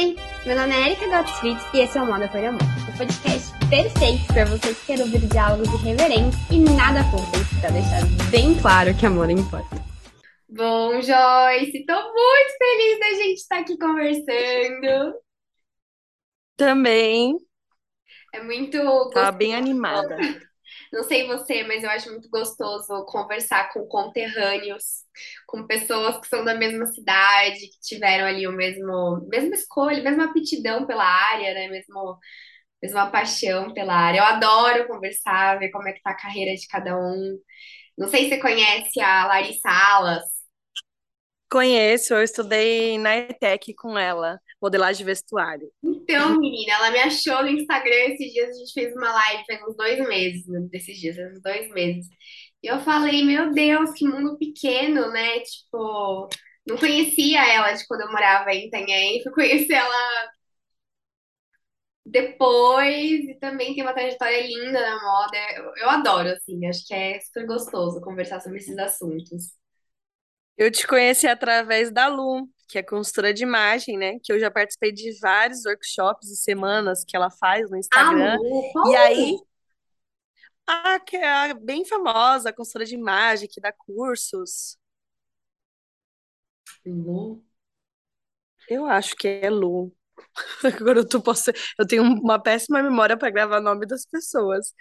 Oi, meu nome é Erika Gottfried e esse é o Moda por Amor, o podcast perfeito para você que quer ouvir diálogos irreverentes e nada fúteis, para deixar bem claro que amor importa. Bom, Joyce, tô muito feliz da gente estar aqui conversando. Também. É muito Tava bem animada. Não sei você, mas eu acho muito gostoso conversar com conterrâneos, com pessoas que são da mesma cidade, que tiveram ali o mesmo, mesma escolha, mesma aptidão pela área, né? Mesmo, mesma paixão pela área. Eu adoro conversar, ver como é que tá a carreira de cada um. Não sei se você conhece a Larissa Alas. Conheço, eu estudei na ETEC com ela, modelagem de vestuário. Então, menina, ela me achou no Instagram esses dias, a gente fez uma live, faz uns dois meses, né, desses dias, uns dois meses. E eu falei, meu Deus, que mundo pequeno, né? Tipo, não conhecia ela de quando eu morava em Itanhaém, fui conhecer ela depois, e também tem uma trajetória linda na moda. Eu, eu adoro, assim, acho que é super gostoso conversar sobre esses assuntos. Eu te conheci através da Lu, que é consultora de imagem, né? Que eu já participei de vários workshops e semanas que ela faz no Instagram. Ah, e aí, a que é a bem famosa, a consultora de imagem, que dá cursos. Lu? Eu acho que é Lu. Agora eu, tô, posso, eu tenho uma péssima memória para gravar o nome das pessoas.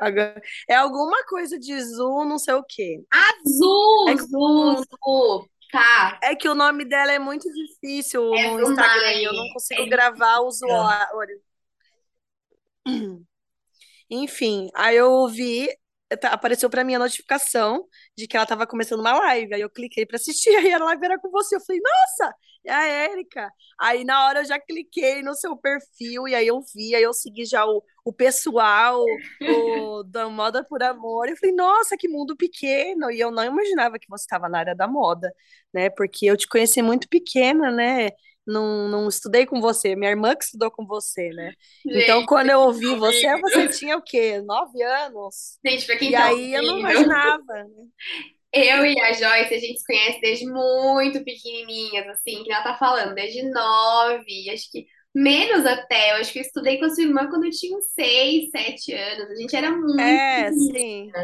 Agora, é alguma coisa de Zu, não sei o quê. Azul! É, Zu, Zu. Tá. é que o nome dela é muito difícil É no Instagram e eu não consigo É gravar o difícil. usuário. Enfim, aí eu vi, apareceu pra mim a notificação de que ela tava começando uma live. Aí eu cliquei pra assistir, aí a live era com você. Eu falei, nossa, é a Érica. Aí na hora eu já cliquei no seu perfil e aí eu vi, aí eu segui já o, o pessoal o, da Moda por Amor. Eu falei, nossa, que mundo pequeno. E eu não imaginava que você estava na área da moda, né? Porque eu te conheci muito pequena, né? Não, não estudei com você, minha irmã que estudou com você, né? Então, Gente, quando eu ouvi você, você tinha o quê? Nove anos? Gente, pra quem E tá aí eu não imaginava. né? eu e a Joyce, a gente se conhece desde muito pequenininhas, assim, que ela tá falando, desde nove, acho que menos até. Eu acho que eu estudei com a sua irmã quando eu tinha uns seis, sete anos. A gente era muito É, pequenininha. sim,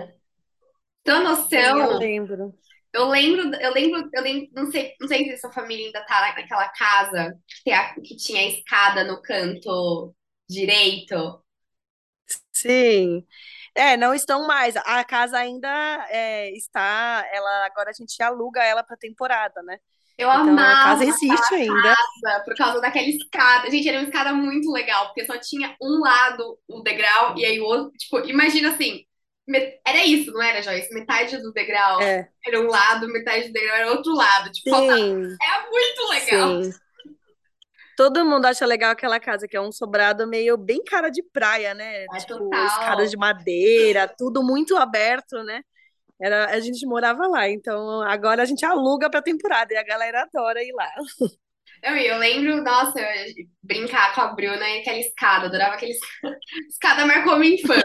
Então, sim, eu noção, lembro. Eu lembro, eu lembro, eu lembro, não sei, não sei se sua família ainda tá naquela casa que, a- que tinha a escada no canto direito. Sim. É, não estão mais. A casa ainda é, está. Ela agora a gente aluga ela para temporada, né? Eu Então a casa amava existe ainda. casa por causa daquela escada. Gente, era uma escada muito legal, porque só tinha um lado o degrau e aí o outro, tipo, imagina assim, era isso, não era, Joyce? Metade do degrau É, era um lado, metade do degrau era outro lado. Tipo, faltava. Era muito legal. sim. Todo mundo acha legal aquela casa, que é um sobrado meio bem cara de praia, né? É Tipo, escadas total. de madeira, tudo muito aberto, né? Era, a gente morava lá, então agora a gente aluga pra temporada e a galera adora ir lá. Eu, eu lembro, nossa, eu- brincar com a Bruna e aquela escada, adorava aquela escada. Escada marcou minha infância.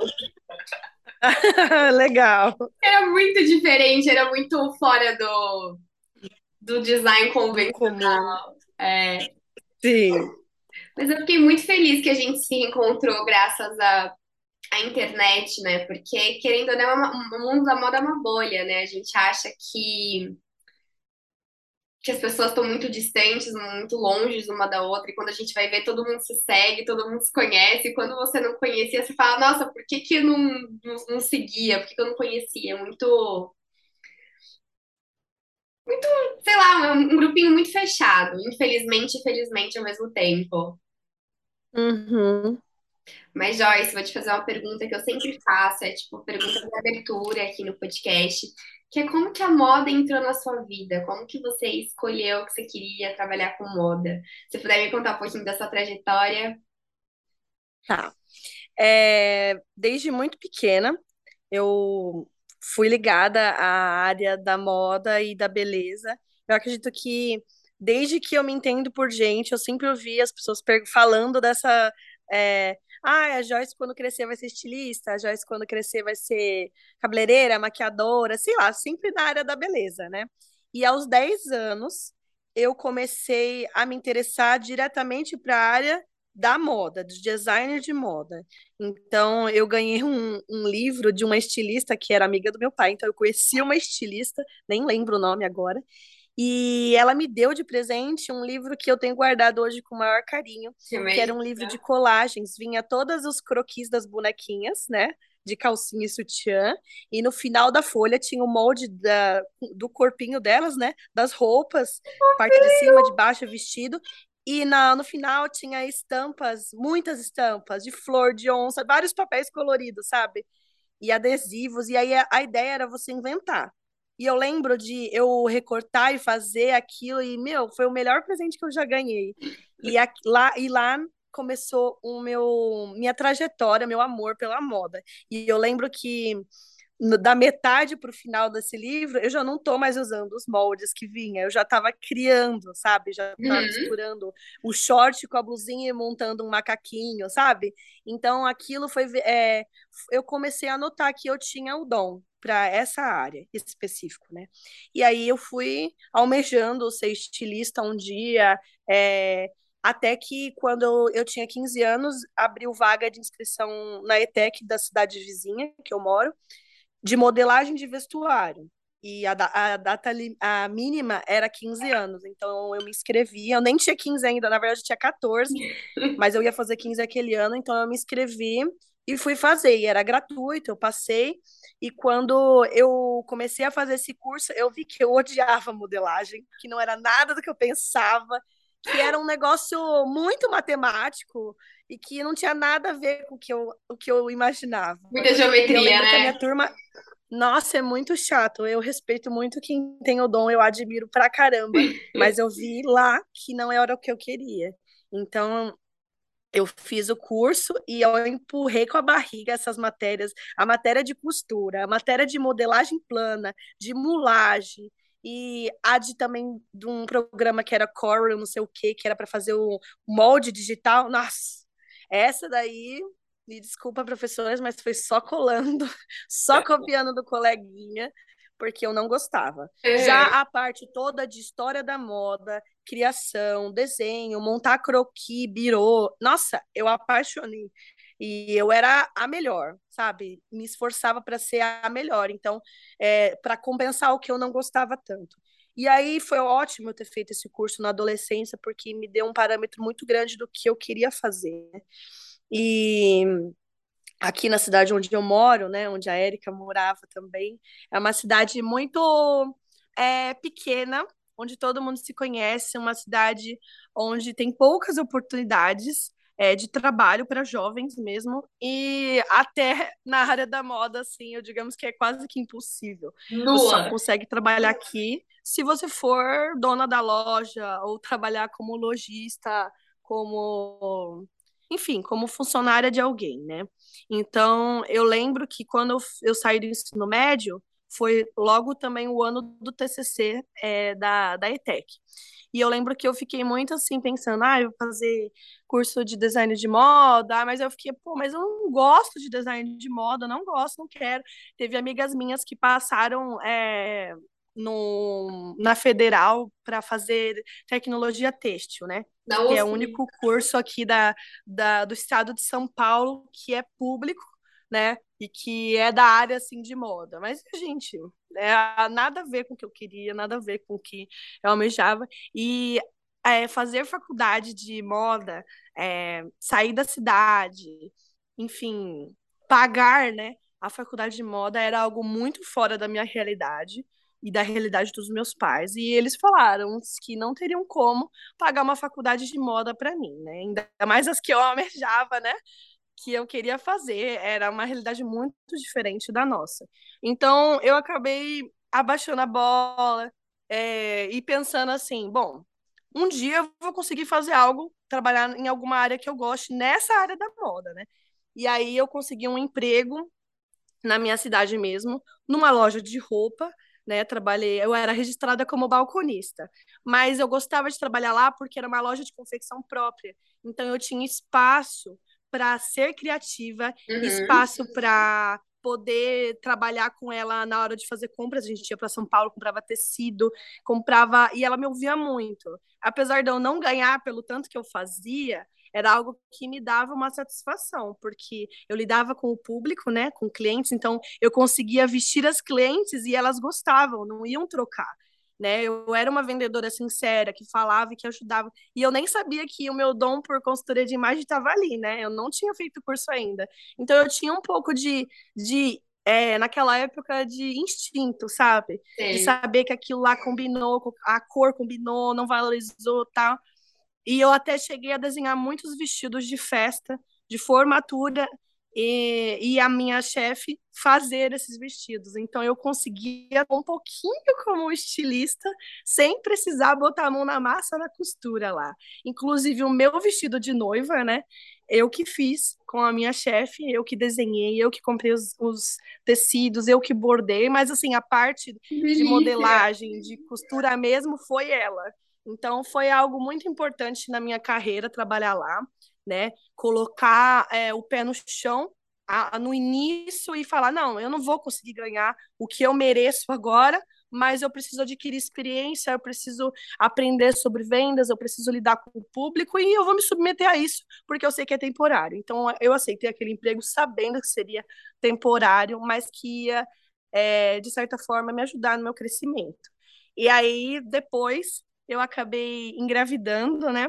Legal. Era muito diferente, era muito fora do, do design convencional. É. Sim. Mas eu fiquei muito feliz que a gente se encontrou graças à, à internet, né? Porque, querendo ou não, é o mundo da moda é uma bolha, né? A gente acha que, que as pessoas estão muito distantes, muito longe uma da outra, e quando a gente vai ver, todo mundo se segue, todo mundo se conhece, e quando você não conhecia, você fala, nossa, por que que eu não, não, não seguia? Por que que eu não conhecia? Muito, sei lá, um, um grupinho muito fechado, infelizmente e felizmente ao mesmo tempo. Uhum. Mas, Joyce, vou te fazer uma pergunta que eu sempre faço, é tipo pergunta de abertura aqui no podcast, que é como que a moda entrou na sua vida? Como que você escolheu que você queria trabalhar com moda? Se puder me contar um pouquinho da sua trajetória. Tá. É, desde muito pequena, eu fui ligada à área da moda e da beleza. Eu acredito que desde que eu me entendo por gente, eu sempre ouvi as pessoas falando dessa. É, ah, a Joyce quando crescer vai ser estilista, a Joyce quando crescer vai ser cabeleireira, maquiadora, sei lá, sempre na área da beleza, né? E aos 10 anos eu comecei a me interessar diretamente para a área da moda, de designer de moda. Então, eu ganhei um, um, livro de uma estilista que era amiga do meu pai. Então, eu conheci uma estilista, nem lembro o nome agora. E ela me deu de presente um livro que eu tenho guardado hoje com o maior carinho, que, que era um livro de colagens. Vinha todos os croquis das bonequinhas, né? De calcinha e sutiã. E no final da folha tinha o molde da, do corpinho delas, né? Das roupas, oh, parte de cima, de baixo, vestido. E na, no final tinha estampas, muitas estampas, de flor, de onça, vários papéis coloridos, sabe? E adesivos. E aí a, a ideia era você inventar. E eu lembro de eu recortar e fazer aquilo, e, meu, foi o melhor presente que eu já ganhei. E, a, lá, e lá começou o meu minha trajetória, meu amor pela moda. E eu lembro que da metade para o final desse livro, eu já não estou mais usando os moldes que vinha, eu já estava criando, sabe? Já estava uhum. misturando o short com a blusinha e montando um macaquinho, sabe? Então aquilo foi. É, eu comecei a notar que eu tinha o dom para essa área específica, né? E aí eu fui almejando ser estilista um dia, é, até que quando eu, eu tinha 15 anos, abriu vaga de inscrição na ETEC da cidade vizinha, que eu moro, de modelagem de vestuário. E a, a data a mínima era 15 anos. Então eu me inscrevi. Eu nem tinha 15 ainda, na verdade eu tinha 14, mas eu ia fazer 15 aquele ano, então eu me inscrevi e fui fazer. E era gratuito, eu passei. E quando eu comecei a fazer esse curso, eu vi que eu odiava modelagem, que não era nada do que eu pensava, que era um negócio muito matemático e que não tinha nada a ver com o que eu, o que eu imaginava. Muita geometria, né? a minha turma, nossa, é muito chato. Eu respeito muito quem tem o dom, eu admiro pra caramba, mas eu vi lá que não era o que eu queria. Então, eu fiz o curso e eu empurrei com a barriga essas matérias, a matéria de costura, a matéria de modelagem plana, de mulagem, e a de também de um programa que era Corel, não sei o que, que era para fazer o molde digital. Nossa, essa daí, me desculpa, professores, mas foi só colando, só copiando do coleguinha, porque eu não gostava. É. Já a parte toda de história da moda, criação, desenho, montar croquis, birô, nossa, eu apaixonei. E eu era a melhor, sabe? Me esforçava para ser a melhor. Então, é, para compensar o que eu não gostava tanto. E aí foi ótimo eu ter feito esse curso na adolescência, porque me deu um parâmetro muito grande do que eu queria fazer. E aqui na cidade onde eu moro, né, onde a Érica morava também, é uma cidade muito é, pequena, onde todo mundo se conhece, uma cidade onde tem poucas oportunidades é, de trabalho para jovens mesmo, e até na área da moda, assim, eu digamos que é quase que impossível. Você só consegue trabalhar aqui se você for dona da loja ou trabalhar como lojista, como enfim, como funcionária de alguém, né? Então, eu lembro que quando eu, eu saí do ensino médio, foi logo também o ano do TCC é, da, da ETEC. E eu lembro que eu fiquei muito assim, pensando, ah, eu vou fazer curso de design de moda, mas eu fiquei, pô, mas eu não gosto de design de moda, não gosto, não quero. Teve amigas minhas que passaram é, no, na federal para fazer tecnologia têxtil, né? que é o único curso aqui da, da, do estado de São Paulo que é público, né? E que é da área assim de moda. Mas, gente, é, nada a ver com o que eu queria, nada a ver com o que eu almejava. E é, fazer faculdade de moda, é, sair da cidade, enfim, pagar, né? A faculdade de moda era algo muito fora da minha realidade e da realidade dos meus pais. E eles falaram que não teriam como pagar uma faculdade de moda para mim, né? Ainda mais as que eu almejava, né? Que eu queria fazer. Era uma realidade muito diferente da nossa. Então, eu acabei abaixando a bola é, e pensando assim: bom, um dia eu vou conseguir fazer algo, trabalhar em alguma área que eu goste, nessa área da moda, né? E aí eu consegui um emprego na minha cidade mesmo, numa loja de roupa, né? Trabalhei, eu era registrada como balconista, mas eu gostava de trabalhar lá porque era uma loja de confecção própria. Então eu tinha espaço para ser criativa, uhum. espaço para poder trabalhar com ela na hora de fazer compras. A gente ia para São Paulo, comprava tecido, comprava e ela me ouvia muito. Apesar de eu não ganhar pelo tanto que eu fazia, era algo que me dava uma satisfação, porque eu lidava com o público, né, com clientes, então eu conseguia vestir as clientes e elas gostavam, não iam trocar. Né? Eu era uma vendedora sincera, que falava e que ajudava. E eu nem sabia que o meu dom por consultoria de imagem estava ali, né? Eu não tinha feito curso ainda. Então eu tinha um pouco de, de é, naquela época de instinto, sabe? Sim. De saber que aquilo lá combinou, a cor combinou, não valorizou, tal. E eu até cheguei a desenhar muitos vestidos de festa, de formatura, e, e a minha chefe fazer esses vestidos. Então eu conseguia um pouquinho como estilista, sem precisar botar a mão na massa na costura lá. Inclusive o meu vestido de noiva, né? Eu que fiz com a minha chefe, eu que desenhei, eu que comprei os, os tecidos, eu que bordei, mas assim, a parte de modelagem, de costura mesmo, foi ela. Então, foi algo muito importante na minha carreira trabalhar lá, né? Colocar é, o pé no chão a, no início e falar: não, eu não vou conseguir ganhar o que eu mereço agora, mas eu preciso adquirir experiência, eu preciso aprender sobre vendas, eu preciso lidar com o público e eu vou me submeter a isso, porque eu sei que é temporário. Então, eu aceitei aquele emprego sabendo que seria temporário, mas que ia, é, de certa forma, me ajudar no meu crescimento. E aí, depois, eu acabei engravidando, né?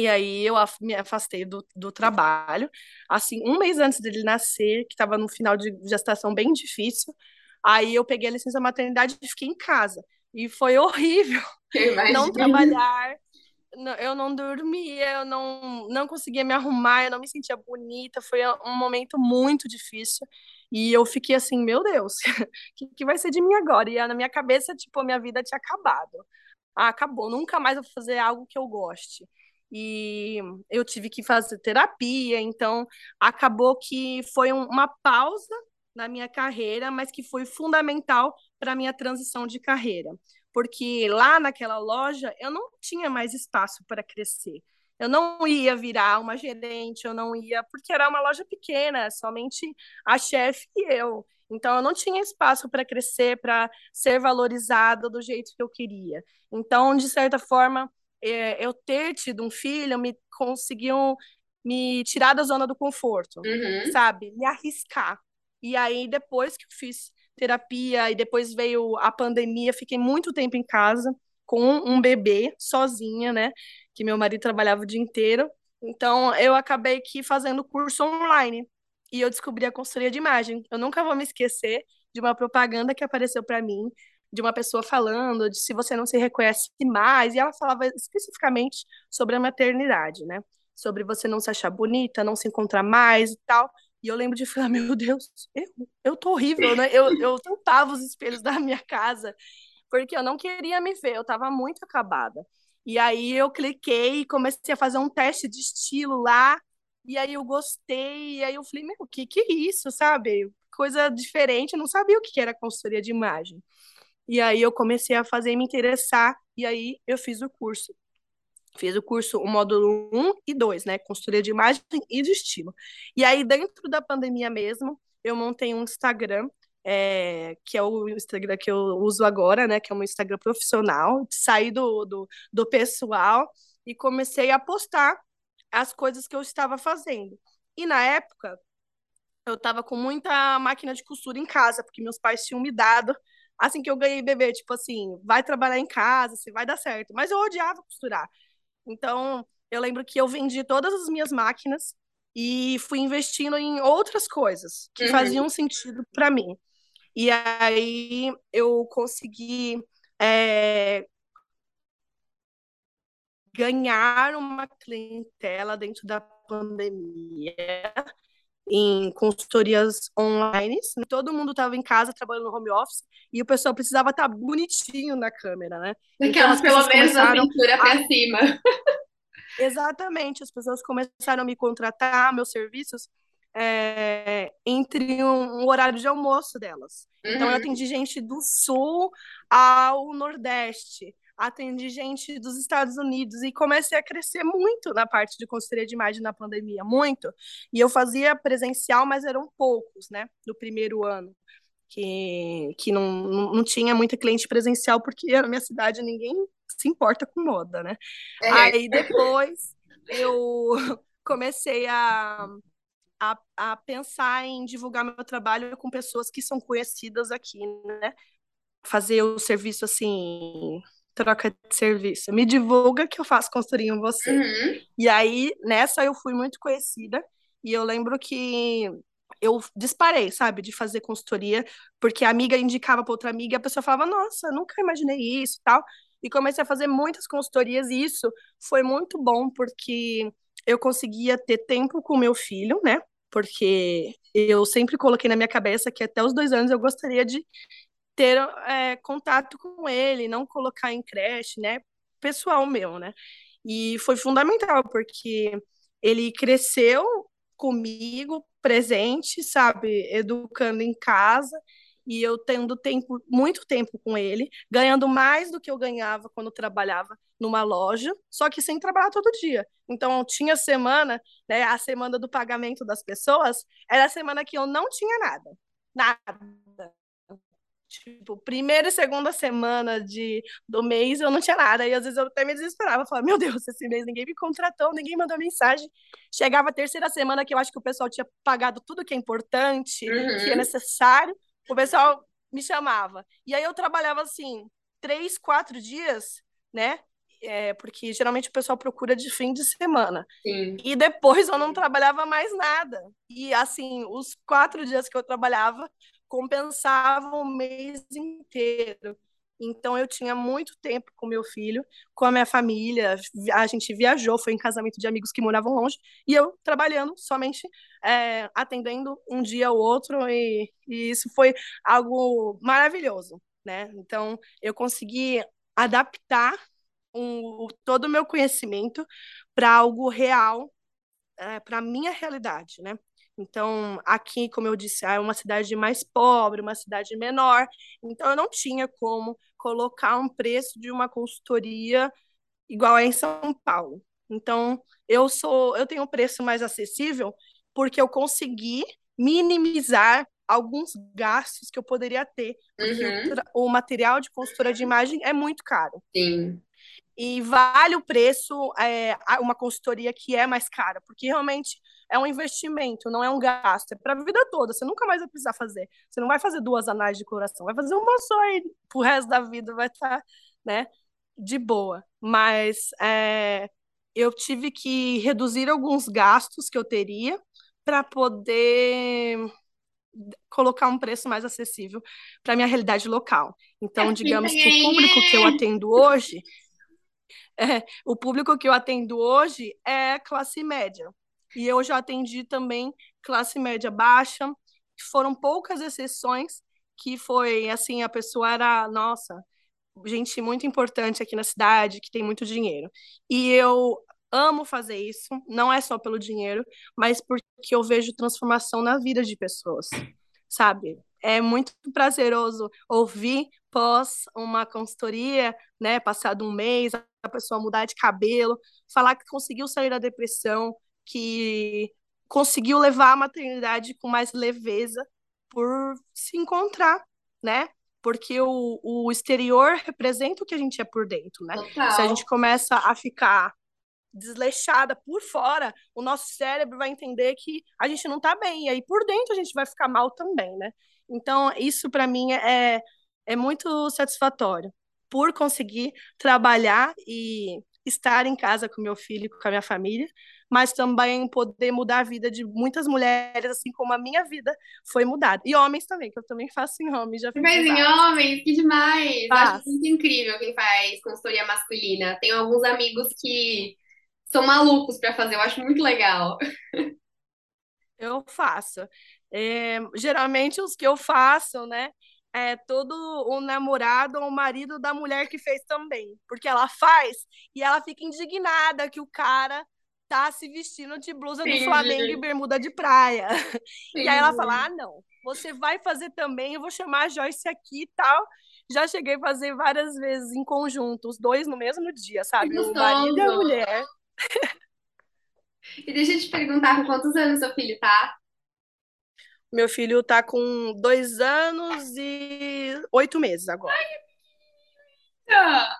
E aí eu me afastei do, do trabalho. Assim, um mês antes dele nascer, que estava no final de gestação bem difícil, aí eu peguei a licença maternidade e fiquei em casa. E foi horrível não trabalhar. Eu não dormia, eu não, não conseguia me arrumar, eu não me sentia bonita. Foi um momento muito difícil. E eu fiquei assim, meu Deus, o que, que vai ser de mim agora? E na minha cabeça, tipo, a minha vida tinha acabado ah, acabou, nunca mais vou fazer algo que eu goste. E eu tive que fazer terapia, então acabou que foi uma pausa na minha carreira, mas que foi fundamental para a minha transição de carreira. Porque lá naquela loja eu não tinha mais espaço para crescer. Eu não ia virar uma gerente, eu não ia, porque era uma loja pequena, somente a chefe e eu. Então, eu não tinha espaço para crescer, para ser valorizada do jeito que eu queria. Então, de certa forma, é, eu ter tido um filho me conseguiu me tirar da zona do conforto, uhum. sabe? Me arriscar. E aí, depois que eu fiz terapia e depois veio a pandemia, fiquei muito tempo em casa com um bebê, sozinha, né? Que meu marido trabalhava o dia inteiro. Então, eu acabei que fazendo curso online e eu descobri a consultoria de imagem. Eu nunca vou me esquecer de uma propaganda que apareceu para mim, de uma pessoa falando de se você não se reconhece mais, e ela falava especificamente sobre a maternidade, né? Sobre você não se achar bonita, não se encontrar mais e tal. E eu lembro de falar, meu Deus, eu, eu tô horrível, né? Eu, eu tampava os espelhos da minha casa, porque eu não queria me ver, eu tava muito acabada. E aí eu cliquei e comecei a fazer um teste de estilo lá, e aí eu gostei, e aí eu falei, meu, o que que é isso, sabe? Coisa diferente, eu não sabia o que era consultoria de imagem. E aí eu comecei a fazer me interessar, e aí eu fiz o curso. Fiz o curso, o módulo 1 e 2, né? Consultoria de imagem e de estilo. E aí, dentro da pandemia mesmo, eu montei um Instagram, é, que é o Instagram que eu uso agora, né? Que é um Instagram profissional. Saí do, do, do pessoal e comecei a postar as coisas que eu estava fazendo. E na época, eu estava com muita máquina de costura em casa, porque meus pais tinham me dado assim que eu ganhei bebê, tipo assim, vai trabalhar em casa, se vai dar certo. Mas eu odiava costurar. Então, eu lembro que eu vendi todas as minhas máquinas e fui investindo em outras coisas que uhum. faziam sentido para mim. E aí eu consegui é, ganhar uma clientela dentro da pandemia em consultorias online. Todo mundo estava em casa trabalhando no home office e o pessoal precisava estar tá bonitinho na câmera, né? Daquelas então, pelo menos a pintura para cima. Exatamente, as pessoas começaram a me contratar, meus serviços, é, entre um, um, horário de almoço delas. Uhum. Então, eu uhum. atendi gente do sul ao nordeste, atendi gente dos Estados Unidos e comecei a crescer muito na parte de consultoria de imagem na pandemia, muito. E eu fazia presencial, mas eram poucos, né, no primeiro ano, que, que não, não tinha muita cliente presencial, porque na minha cidade ninguém se importa com moda, né? É. Aí depois eu comecei a, a, a pensar em divulgar meu trabalho com pessoas que são conhecidas aqui, né? Fazer o serviço assim troca de serviço. Me divulga que eu faço consultoria em você. Uhum. E aí, nessa eu fui muito conhecida. E eu lembro que eu disparei, sabe, de fazer consultoria, porque a amiga indicava para outra amiga e a pessoa falava, nossa, nunca imaginei isso e tal. E comecei a fazer muitas consultorias e isso foi muito bom, porque eu conseguia ter tempo com meu filho, né? Porque eu sempre coloquei na minha cabeça que até os dois anos eu gostaria de ter é, contato com ele, não colocar em creche, né? Pessoal meu, né? E foi fundamental, porque ele cresceu comigo, presente, sabe? Educando em casa e eu tendo tempo, muito tempo com ele, ganhando mais do que eu ganhava quando trabalhava numa loja, só que sem trabalhar todo dia. Então, tinha semana, né, a semana do pagamento das pessoas, era a semana que eu não tinha nada. Nada. Tipo, primeira e segunda semana de, do mês eu não tinha nada. E às vezes eu até me desesperava. Falava, meu Deus, esse mês ninguém me contratou, ninguém mandou mensagem. Chegava a terceira semana que eu acho que o pessoal tinha pagado tudo que é importante, uhum. que é necessário. O pessoal me chamava. E aí eu trabalhava assim, três, quatro dias, né? É, porque geralmente o pessoal procura de fim de semana. Sim. E depois eu não trabalhava mais nada. E assim, os quatro dias que eu trabalhava, compensavam o mês inteiro. Então eu tinha muito tempo com meu filho, com a minha família. A gente viajou, foi em casamento de amigos que moravam longe, e eu trabalhando somente é, atendendo um dia ou outro, e, e isso foi algo maravilhoso, né? Então eu consegui adaptar um, todo o meu conhecimento para algo real, é, para a minha realidade, né? Então, aqui, como eu disse, é uma cidade mais pobre, uma cidade menor. Então, eu não tinha como colocar um preço de uma consultoria igual é em São Paulo. Então, eu sou, eu tenho um preço mais acessível porque eu consegui minimizar alguns gastos que eu poderia ter, porque uhum. o, o material de consultora de imagem é muito caro. Sim e vale o preço é, uma consultoria que é mais cara, porque realmente é um investimento, não é um gasto, é para a vida toda, você nunca mais vai precisar fazer. Você não vai fazer duas análises de coração, vai fazer uma só e pro resto da vida vai estar, tá, né, de boa. Mas é, eu tive que reduzir alguns gastos que eu teria para poder colocar um preço mais acessível para minha realidade local. Então, digamos que o público que eu atendo hoje é, o público que eu atendo hoje é classe média. E eu já atendi também classe média baixa. Foram poucas exceções que foi assim, a pessoa era, nossa, gente muito importante aqui na cidade, que tem muito dinheiro. E eu amo fazer isso, não é só pelo dinheiro, mas porque eu vejo transformação na vida de pessoas, sabe? É muito prazeroso ouvir pós uma consultoria, né, passado um mês, a pessoa mudar de cabelo, falar que conseguiu sair da depressão, que conseguiu levar a maternidade com mais leveza por se encontrar, né? Porque o, o exterior representa o que a gente é por dentro, né? Total. Se a gente começa a ficar desleixada por fora, o nosso cérebro vai entender que a gente não tá bem, e aí por dentro a gente vai ficar mal também, né? Então, isso para mim é, é muito satisfatório por conseguir trabalhar e estar em casa com meu filho, com a minha família, mas também poder mudar a vida de muitas mulheres, assim como a minha vida foi mudada. E homens também, que eu também faço em homens. Já faz em homens, que demais! Faz. Acho muito incrível quem faz consultoria masculina. Tenho alguns amigos que são malucos para fazer, eu acho muito legal. Eu faço. É, geralmente os que eu faço, né? é, todo o namorado ou o marido da mulher que fez também. Porque ela faz e ela fica indignada que o cara tá se vestindo de blusa Sim. do Flamengo e bermuda de praia. Sim. E aí ela fala: ah, não, você vai fazer também, eu vou chamar a Joyce aqui e tal. Já cheguei a fazer várias vezes em conjunto, os dois no mesmo dia, sabe? Que O marido e a mulher. E deixa eu te perguntar, com quantos anos seu filho tá? Meu filho tá com dois anos e oito meses agora. Ah,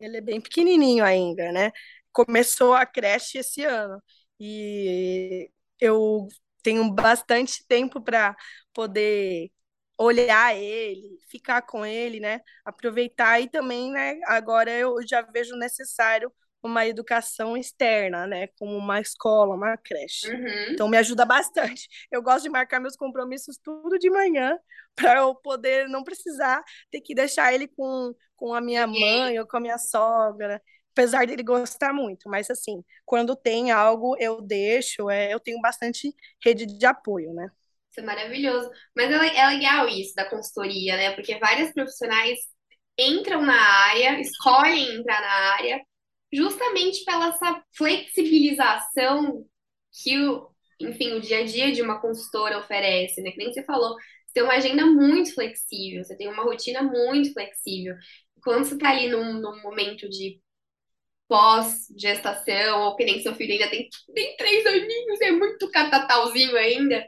Ele é bem pequenininho ainda, né? Começou a creche esse ano e eu tenho bastante tempo para poder olhar ele, ficar com ele, né? Aproveitar e também, né? Agora eu já vejo necessário uma educação externa, né? Como uma escola, uma creche. Uhum. Então me ajuda bastante. Eu gosto de marcar meus compromissos tudo de manhã para eu poder não precisar ter que deixar ele com, com a minha mãe ou com a minha sogra. Apesar dele gostar muito, mas assim, quando tem algo, eu deixo, é, eu tenho bastante rede de apoio, né? Isso é maravilhoso. Mas é, é legal isso da consultoria, né? Porque vários profissionais entram na área, escolhem entrar na área, justamente pela essa flexibilização que o, enfim, o dia a dia de uma consultora oferece, né? Que nem você falou, você tem uma agenda muito flexível, você tem uma rotina muito flexível. Quando você tá ali num, num momento de pós-gestação, ou que nem seu filho ainda tem, tem três aninhos, é muito catatauzinho ainda,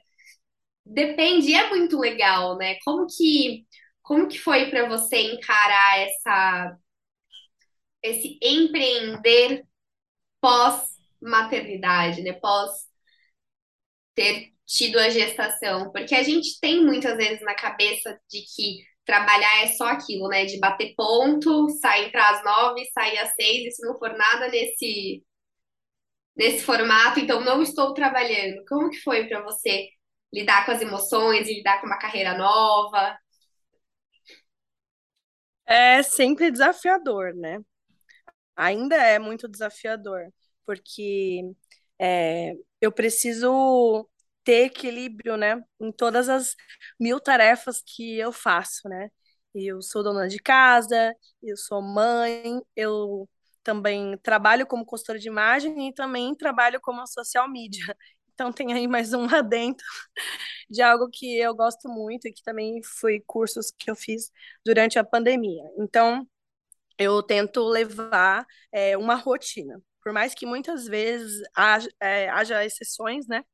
Depende, é muito legal, né? Como que, como que foi para você encarar essa, esse empreender pós-maternidade, né? Pós ter tido a gestação? Porque a gente tem muitas vezes na cabeça de que trabalhar é só aquilo, né? De bater ponto, sair para as nove, sair às seis, e se não for nada nesse, nesse formato, então não estou trabalhando. Como que foi para você lidar com as emoções lidar com uma carreira nova? É sempre desafiador, né? Ainda é muito desafiador, porque é, eu preciso ter equilíbrio, né, em todas as mil tarefas que eu faço, né? Eu sou dona de casa, eu sou mãe, eu também trabalho como consultora de imagem e também trabalho como social media. Então tem aí mais um adendo de algo que eu gosto muito e que também foi cursos que eu fiz durante a pandemia. Então, eu tento levar é, uma rotina. Por mais que muitas vezes haja, é, haja exceções, né?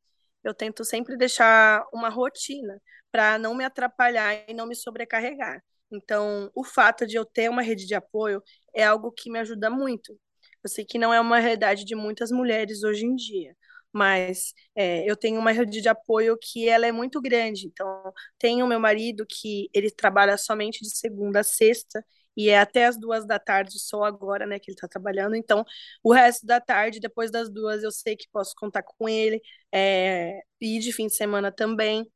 Eu tento sempre deixar uma rotina para não me atrapalhar e não me sobrecarregar. Então, o fato de eu ter uma rede de apoio é algo que me ajuda muito. Eu sei que não é uma realidade de muitas mulheres hoje em dia, mas é, eu tenho uma rede de apoio que ela é muito grande. Então, tenho meu marido que ele trabalha somente de segunda a sexta e é até as duas da tarde só agora, né, que ele está trabalhando. Então, o resto da tarde, depois das duas, eu sei que posso contar com ele é, e de fim de semana também.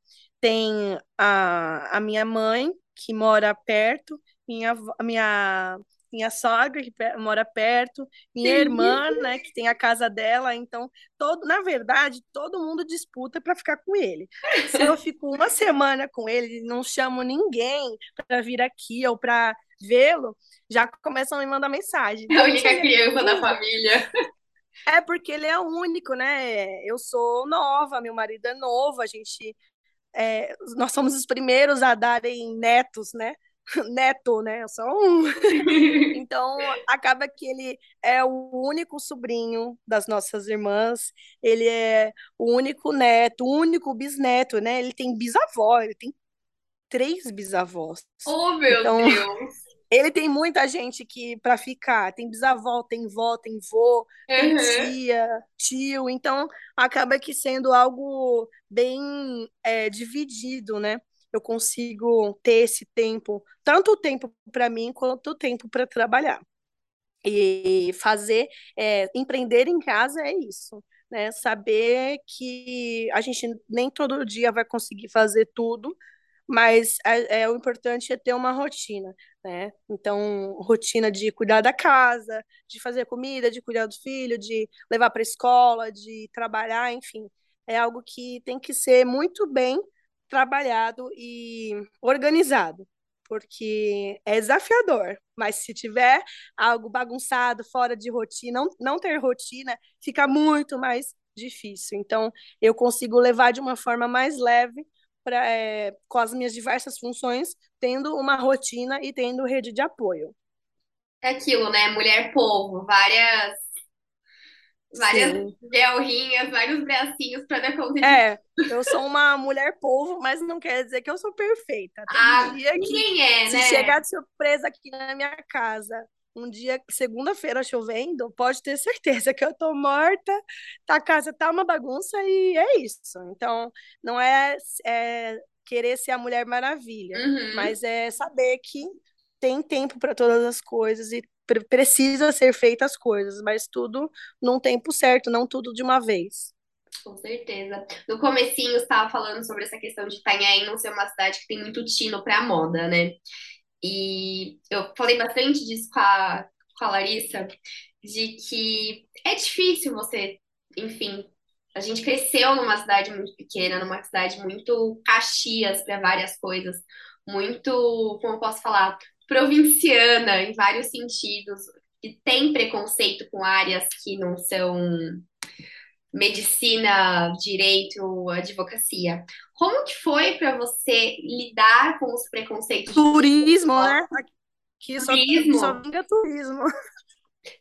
Tem a, a minha mãe, que mora perto, minha, minha, minha sogra, que mora perto, minha Sim. irmã, né, que tem a casa dela. Então, todo, na verdade, todo mundo disputa para ficar com ele. Se eu fico uma semana com ele, não chamo ninguém para vir aqui ou para vê-lo, já começam a me mandar mensagem. A Vamos única sair aqui criança da família. É porque ele é o único, né? Eu sou nova, meu marido é novo, a gente, é, nós somos os primeiros a darem netos, né? Neto, né? Sou um. Então, acaba que ele é o único sobrinho das nossas irmãs, ele é o único neto, o único bisneto, né? Ele tem bisavó, ele tem três bisavós. Oh, meu Então, Deus. ele tem muita gente que para ficar, tem bisavó, tem vó, tem vô, tem Uhum. tia, tio, então acaba que sendo algo bem é, dividido, né? Eu consigo ter esse tempo, tanto o tempo para mim quanto o tempo para trabalhar. E fazer, é, empreender em casa é isso, né? Saber que a gente nem todo dia vai conseguir fazer tudo, mas é, é, o importante é ter uma rotina, né? Então, rotina de cuidar da casa, de fazer comida, de cuidar do filho, de levar para a escola, de trabalhar, enfim, é algo que tem que ser muito bem trabalhado e organizado, porque é desafiador, mas se tiver algo bagunçado, fora de rotina, não, não ter rotina, fica muito mais difícil. Então, eu consigo levar de uma forma mais leve pra, é, com as minhas diversas funções, tendo uma rotina e tendo rede de apoio. É aquilo, né? Mulher povo, várias várias Sim. guelrinhas, vários bracinhos para dar conta. É, eu sou uma mulher povo, mas não quer dizer que eu sou perfeita. Tem Ah, dia que, é, se né? chegar de surpresa aqui na minha casa, um dia, segunda-feira chovendo, pode ter certeza que eu tô morta, tá, a casa tá uma bagunça e é isso. Então, não é, é querer ser a Mulher Maravilha, Uhum, mas é saber que tem tempo para todas as coisas e precisa ser feitas as coisas, mas tudo num tempo certo, não tudo de uma vez. com certeza. No comecinho, você estava falando sobre essa questão de Itanhaém não ser uma cidade que tem muito tino para moda, né? E eu falei bastante disso com a, com a Larissa, de que é difícil você, enfim, a gente cresceu numa cidade muito pequena, numa cidade muito Caxias para várias coisas, muito, como eu posso falar, provinciana em vários sentidos, e tem preconceito com áreas que não são medicina, direito, advocacia. Como que foi para você lidar com os preconceitos Turismo, né? Aqui só, só turismo? vinga turismo.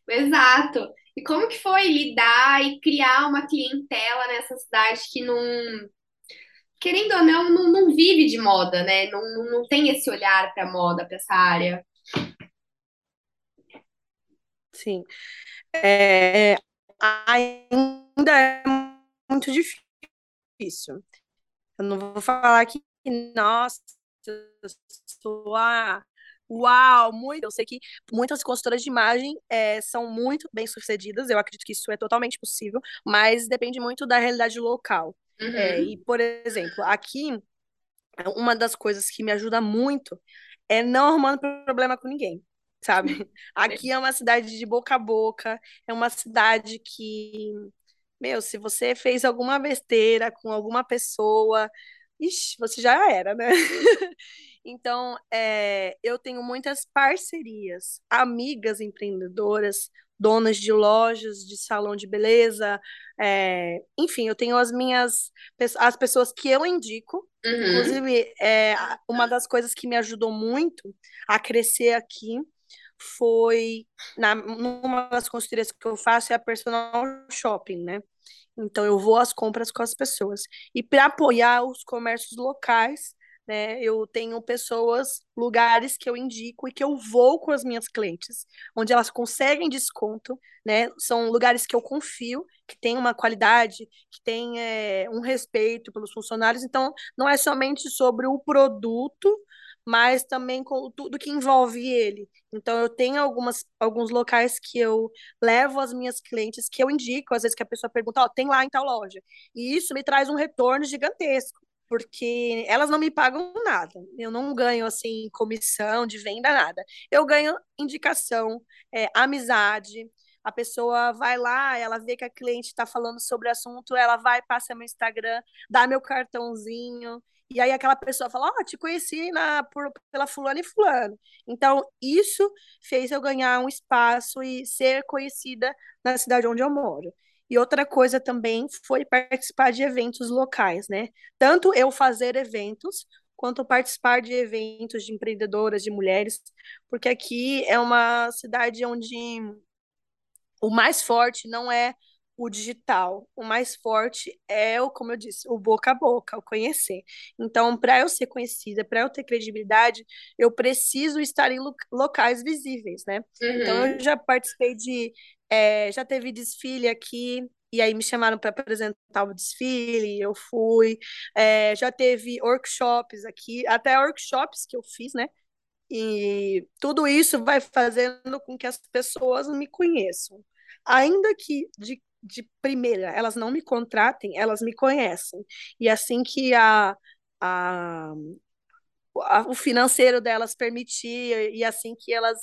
Exato. E como que foi lidar e criar uma clientela nessa cidade que não, querendo ou não, não, não vive de moda, né? Não, não, tem esse olhar para moda, para essa área. Sim. É, ainda é muito difícil. Eu não vou falar que, nossa. Uau, muito. Eu sei que muitas consultoras de imagem é, são muito bem-sucedidas, eu acredito que isso é totalmente possível, mas depende muito da realidade local. É, Uhum, e, por exemplo, aqui, uma das coisas que me ajuda muito é não arrumando problema com ninguém, sabe? Aqui é uma cidade de boca a boca, é uma cidade que, meu, se você fez alguma besteira com alguma pessoa, ixi, você já era, né? Então, é, eu tenho muitas parcerias, amigas empreendedoras, donas de lojas, de salão de beleza, é, enfim, eu tenho as minhas, as pessoas que eu indico. uhum, Inclusive, é, uma das coisas que me ajudou muito a crescer aqui foi na, numa das consultorias que eu faço é a personal shopping, né? Então eu vou às compras com as pessoas. E para apoiar os comércios locais, né, eu tenho pessoas, lugares que eu indico e que eu vou com as minhas clientes, onde elas conseguem desconto, né? São lugares que eu confio, que tem uma qualidade, que tem é, um respeito pelos funcionários. Então, não é somente sobre o produto, mas também com tudo que envolve ele. Então, eu tenho algumas, alguns locais que eu levo as minhas clientes, que eu indico, às vezes que a pessoa pergunta, ó, oh, tem lá em tal loja. E isso me traz um retorno gigantesco, porque elas não me pagam nada. Eu não ganho, assim, comissão de venda, nada. Eu ganho indicação, é, amizade, a pessoa vai lá, ela vê que a cliente está falando sobre o assunto, ela vai, passa meu Instagram, dá meu cartãozinho, e aí aquela pessoa fala, ó, oh, te conheci na, por, pela fulana e fulano. Então, isso fez eu ganhar um espaço e ser conhecida na cidade onde eu moro. E outra coisa também foi participar de eventos locais, né? Tanto eu fazer eventos, quanto participar de eventos de empreendedoras, de mulheres, porque aqui é uma cidade onde o mais forte não é o digital. O mais forte é o, como eu disse, o boca a boca, o conhecer. Então, para eu ser conhecida, para eu ter credibilidade, eu preciso estar em locais visíveis, né? Então, eu uhum. já participei de, é, já teve desfile aqui. E aí me chamaram para apresentar o desfile, eu fui. É, já teve workshops aqui, até workshops que eu fiz, né? E tudo isso vai fazendo com que as pessoas me conheçam. Ainda que de, de primeira elas não me contratem, elas me conhecem. E assim que a, a, a, o financeiro delas permitir, e assim que elas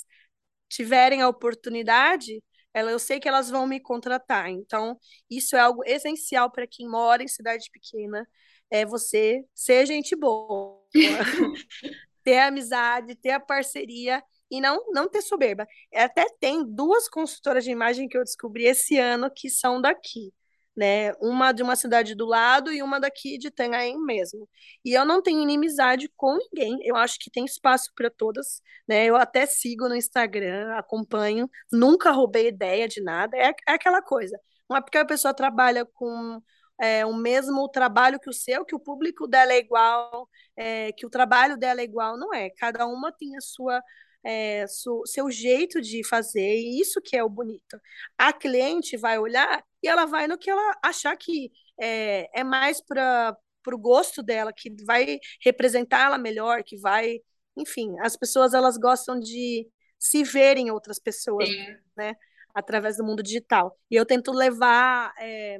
tiverem a oportunidade, ela, eu sei que elas vão me contratar. Então, isso é algo essencial para quem mora em cidade pequena, é você ser gente boa ter amizade, ter a parceria e não, não ter soberba. Até tem duas consultoras de imagem que eu descobri esse ano que são daqui. Né? Uma de uma cidade do lado e uma daqui de Itanhaém mesmo. E eu não tenho inimizade com ninguém. Eu acho que tem espaço para todas, né? Eu até sigo no Instagram, acompanho, nunca roubei ideia de nada. É, é aquela coisa. Não é porque a pessoa trabalha com é, o mesmo trabalho que o seu, que o público dela é igual, é, que o trabalho dela é igual, não é. Cada uma tem a sua é, su, seu jeito de fazer, e isso que é o bonito. A cliente vai olhar e ela vai no que ela achar que é, é mais para o gosto dela, que vai representar ela melhor, que vai. Enfim, as pessoas elas gostam de se verem outras pessoas, Sim. né? Através do mundo digital. E eu tento levar é,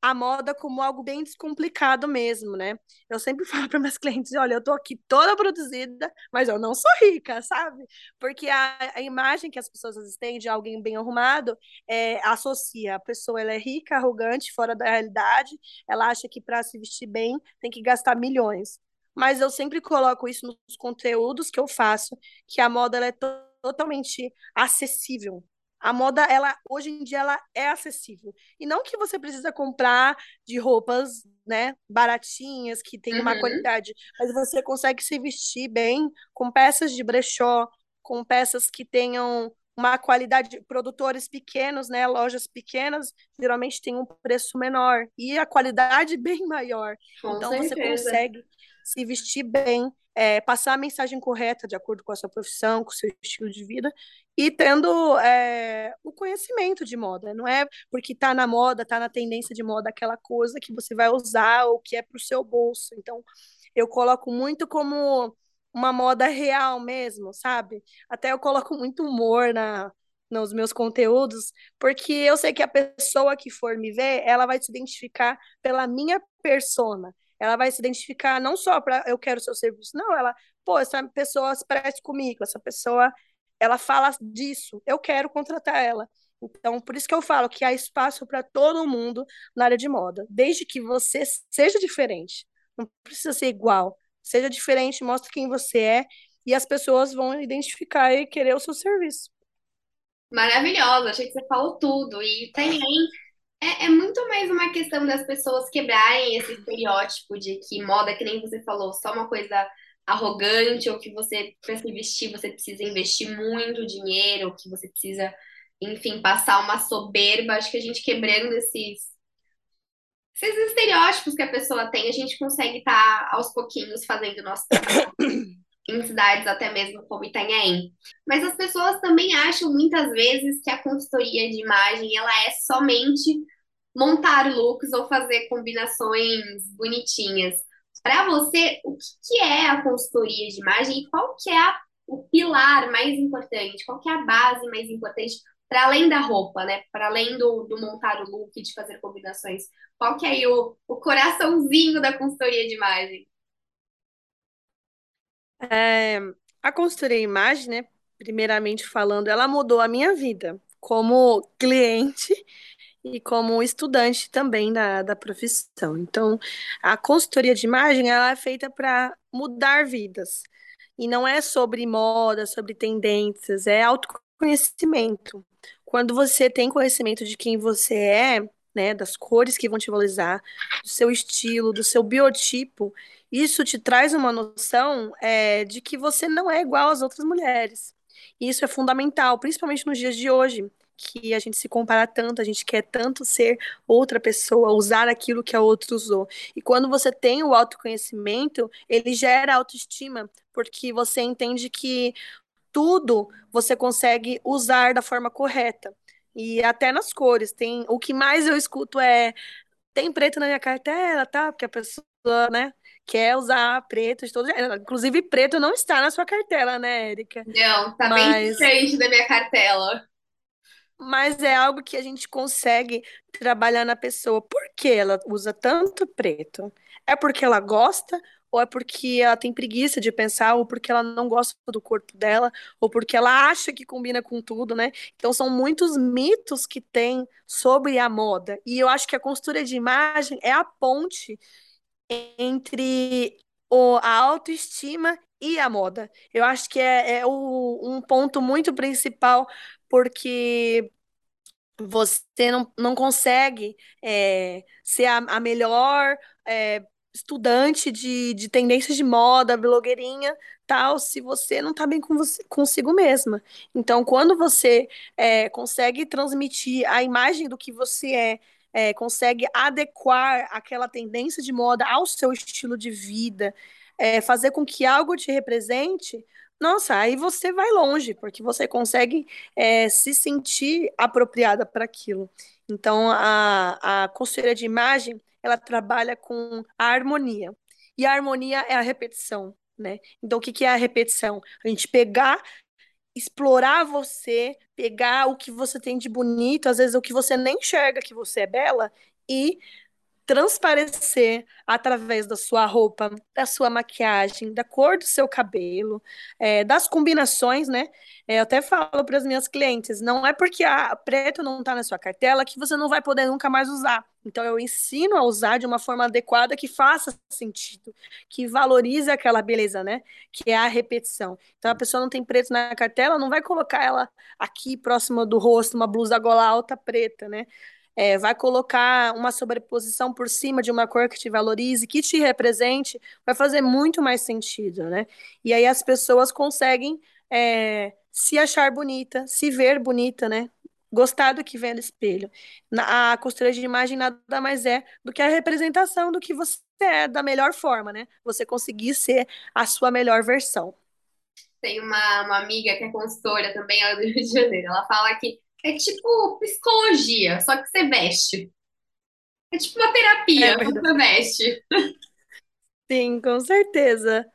a moda como algo bem descomplicado mesmo, né? Eu sempre falo para meus clientes, olha, eu tô aqui toda produzida, mas eu não sou rica, sabe? Porque a, a imagem que as pessoas têm de alguém bem arrumado é, associa a pessoa, ela é rica, arrogante, fora da realidade, ela acha que para se vestir bem tem que gastar milhões. Mas eu sempre coloco isso nos conteúdos que eu faço, que a moda é totalmente acessível, a moda, ela hoje em dia ela é acessível. E não que você precisa comprar de roupas, né, baratinhas, que tem uma uhum. qualidade, mas você consegue se vestir bem com peças de brechó, com peças que tenham uma qualidade, produtores pequenos, né, lojas pequenas, geralmente tem um preço menor e a qualidade bem maior. Com então certeza. você consegue se vestir bem, é, passar a mensagem correta de acordo com a sua profissão, com o seu estilo de vida e tendo é, o conhecimento de moda. Não é porque está na moda, está na tendência de moda aquela coisa que você vai usar ou que é para o seu bolso. Então, eu coloco muito como uma moda real mesmo, sabe? Até eu coloco muito humor na, nos meus conteúdos, porque eu sei que a pessoa que for me ver, ela vai se identificar pela minha persona ela vai se identificar não só para eu quero o seu serviço, não, ela, pô, essa pessoa se parece comigo, essa pessoa, ela fala disso, eu quero contratar ela. Então, por isso que eu falo que há espaço para todo mundo na área de moda, desde que você seja diferente. Não precisa ser igual. Seja diferente, mostre quem você é e as pessoas vão identificar e querer o seu serviço. Maravilhosa, achei que você falou tudo. E também é, é muito mais uma questão das pessoas quebrarem esse estereótipo de que moda, que nem você falou, só uma coisa arrogante, ou que você, para se vestir, você precisa investir muito dinheiro, ou que você precisa, enfim, passar uma soberba. Acho que a gente quebrando esses, esses estereótipos que a pessoa tem, a gente consegue estar tá, aos pouquinhos fazendo nosso trabalho em cidades até mesmo como Itanhaém. Mas as pessoas também acham muitas vezes que a consultoria de imagem ela é somente montar looks ou fazer combinações bonitinhas. Para você, o que é a consultoria de imagem e qual que é a, o pilar mais importante? Qual que é a base mais importante para além da roupa, né? Para além do, do, montar o look, de fazer combinações. Qual que é o, o coraçãozinho da consultoria de imagem? É, a consultoria imagem, né, primeiramente falando, ela mudou a minha vida como cliente e como estudante também da, da profissão. Então, a consultoria de imagem ela é feita para mudar vidas. E não é sobre moda, sobre tendências, é autoconhecimento. Quando você tem conhecimento de quem você é, né, das cores que vão te valorizar, do seu estilo, do seu biotipo, isso te traz uma noção é, de que você não é igual às outras mulheres. E isso é fundamental, principalmente nos dias de hoje, que a gente se compara tanto, a gente quer tanto ser outra pessoa, usar aquilo que a outra usou. E quando você tem o autoconhecimento, ele gera autoestima, porque você entende que tudo você consegue usar da forma correta. E até nas cores, tem o que mais eu escuto é tem preto na minha cartela, tá? Porque a pessoa, né, quer usar preto de todo jeito. Inclusive, preto não está na sua cartela, né, Érica? Não, tá Mas... bem diferente da minha cartela. Mas é algo que a gente consegue trabalhar na pessoa. Por que ela usa tanto preto? É porque ela gosta ou é porque ela tem preguiça de pensar, ou porque ela não gosta do corpo dela, ou porque ela acha que combina com tudo, né? Então são muitos mitos que tem sobre a moda. E eu acho que a costura de imagem é a ponte entre o, a autoestima e a moda. Eu acho que é, é o, um ponto muito principal, porque você não, não consegue é, ser a, a melhor é, estudante de, de tendências de moda, blogueirinha, tal, se você não está bem com você, consigo mesma. Então, quando você é, consegue transmitir a imagem do que você é, é, consegue adequar aquela tendência de moda ao seu estilo de vida, é, fazer com que algo te represente, nossa, aí você vai longe, porque você consegue é, se sentir apropriada para aquilo. Então, a, a consultoria de imagem, ela trabalha com a harmonia. E a harmonia é a repetição, né? Então, o que, que é a repetição? A gente pegar, explorar você, pegar o que você tem de bonito, às vezes o que você nem enxerga que você é bela, e transparecer através da sua roupa, da sua maquiagem, da cor do seu cabelo, é, das combinações, né? É, eu até falo para as minhas clientes, não é porque a preto não está na sua cartela que você não vai poder nunca mais usar. Então eu ensino a usar de uma forma adequada que faça sentido, que valorize aquela beleza, né? Que é a repetição. Então a pessoa não tem preto na cartela, não vai colocar ela aqui próxima do rosto, uma blusa gola alta preta, né? é, vai colocar uma sobreposição por cima de uma cor que te valorize, que te represente, vai fazer muito mais sentido, né? E aí as pessoas conseguem é, se achar bonita, se ver bonita, né? Gostar do que vê no espelho. Na, a costura de imagem nada mais é do que a representação do que você é da melhor forma, né? Você conseguir ser a sua melhor versão. Tem uma, uma amiga que é consultora também, ela é do Rio de Janeiro. Ela fala que é tipo psicologia, só que você veste. É tipo uma É terapia, verdade. você veste. Sim, com certeza.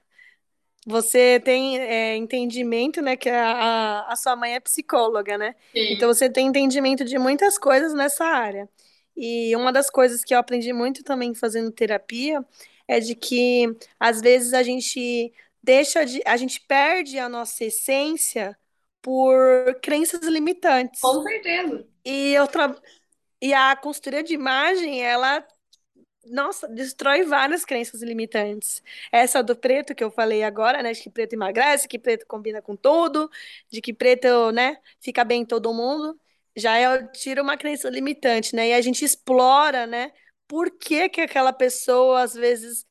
Você tem é, entendimento, né, que a, a, sua mãe é psicóloga, né? Então Sim, você tem entendimento de muitas coisas nessa área. E uma das coisas que eu aprendi muito também fazendo terapia é de que às vezes a gente deixa de, a gente perde a nossa essência por crenças limitantes. com certeza. E eu tra... e a consultoria de imagem, ela nossa, destrói várias crenças limitantes. Essa do preto que eu falei agora, né? De que preto emagrece, que preto combina com tudo, de que preto, né, fica bem em todo mundo. Já é, tira uma crença limitante, né? E a gente explora, né? Por que que aquela pessoa às vezes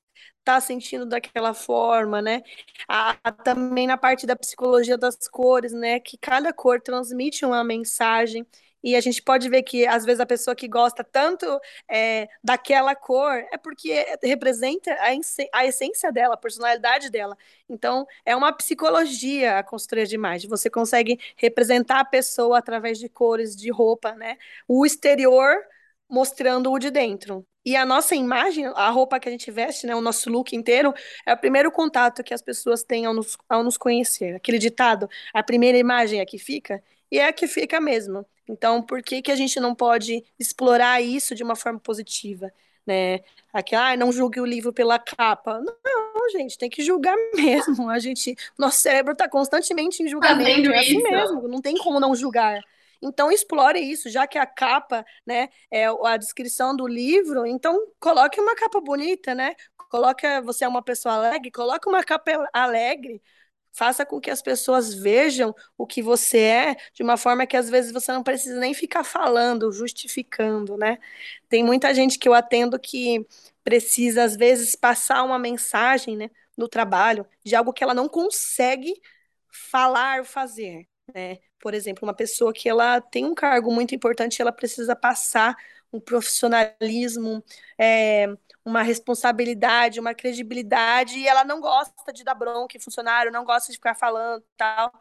tá sentindo daquela forma, né? A, a- também na parte da psicologia das cores, né? Que cada cor transmite uma mensagem. E a gente pode ver que, às vezes, a pessoa que gosta tanto é, daquela cor é porque representa a, a essência dela, a personalidade dela. Então, é uma psicologia a consultoria de imagem. Você consegue representar a pessoa através de cores, de roupa, né? O exterior mostrando o de dentro. E a nossa imagem, a roupa que a gente veste, né, o nosso look inteiro, é o primeiro contato que as pessoas têm ao nos, ao nos conhecer. Aquele ditado, a primeira imagem é a que fica, e é a que fica mesmo. Então, por que que a gente não pode explorar isso de uma forma positiva, né? Aqui, ah, não julgue o livro pela capa. Não, gente, tem que julgar mesmo. A gente, nosso cérebro está constantemente em Fazendo julgamento, é assim isso. mesmo, não tem como não julgar. Então, explore isso, já que a capa, né, é a descrição do livro, então coloque uma capa bonita, né? Coloque, você é uma pessoa alegre, coloque uma capa alegre, Faça com que as pessoas vejam o que você é de uma forma que às vezes você não precisa nem ficar falando, justificando, né? Tem muita gente que eu atendo que precisa, às vezes, passar uma mensagem, né, no trabalho de algo que ela não consegue falar, fazer, né? Por exemplo, uma pessoa que ela tem um cargo muito importante, ela precisa passar um profissionalismo, é, uma responsabilidade, uma credibilidade, e ela não gosta de dar bronca em funcionário, não gosta de ficar falando tal.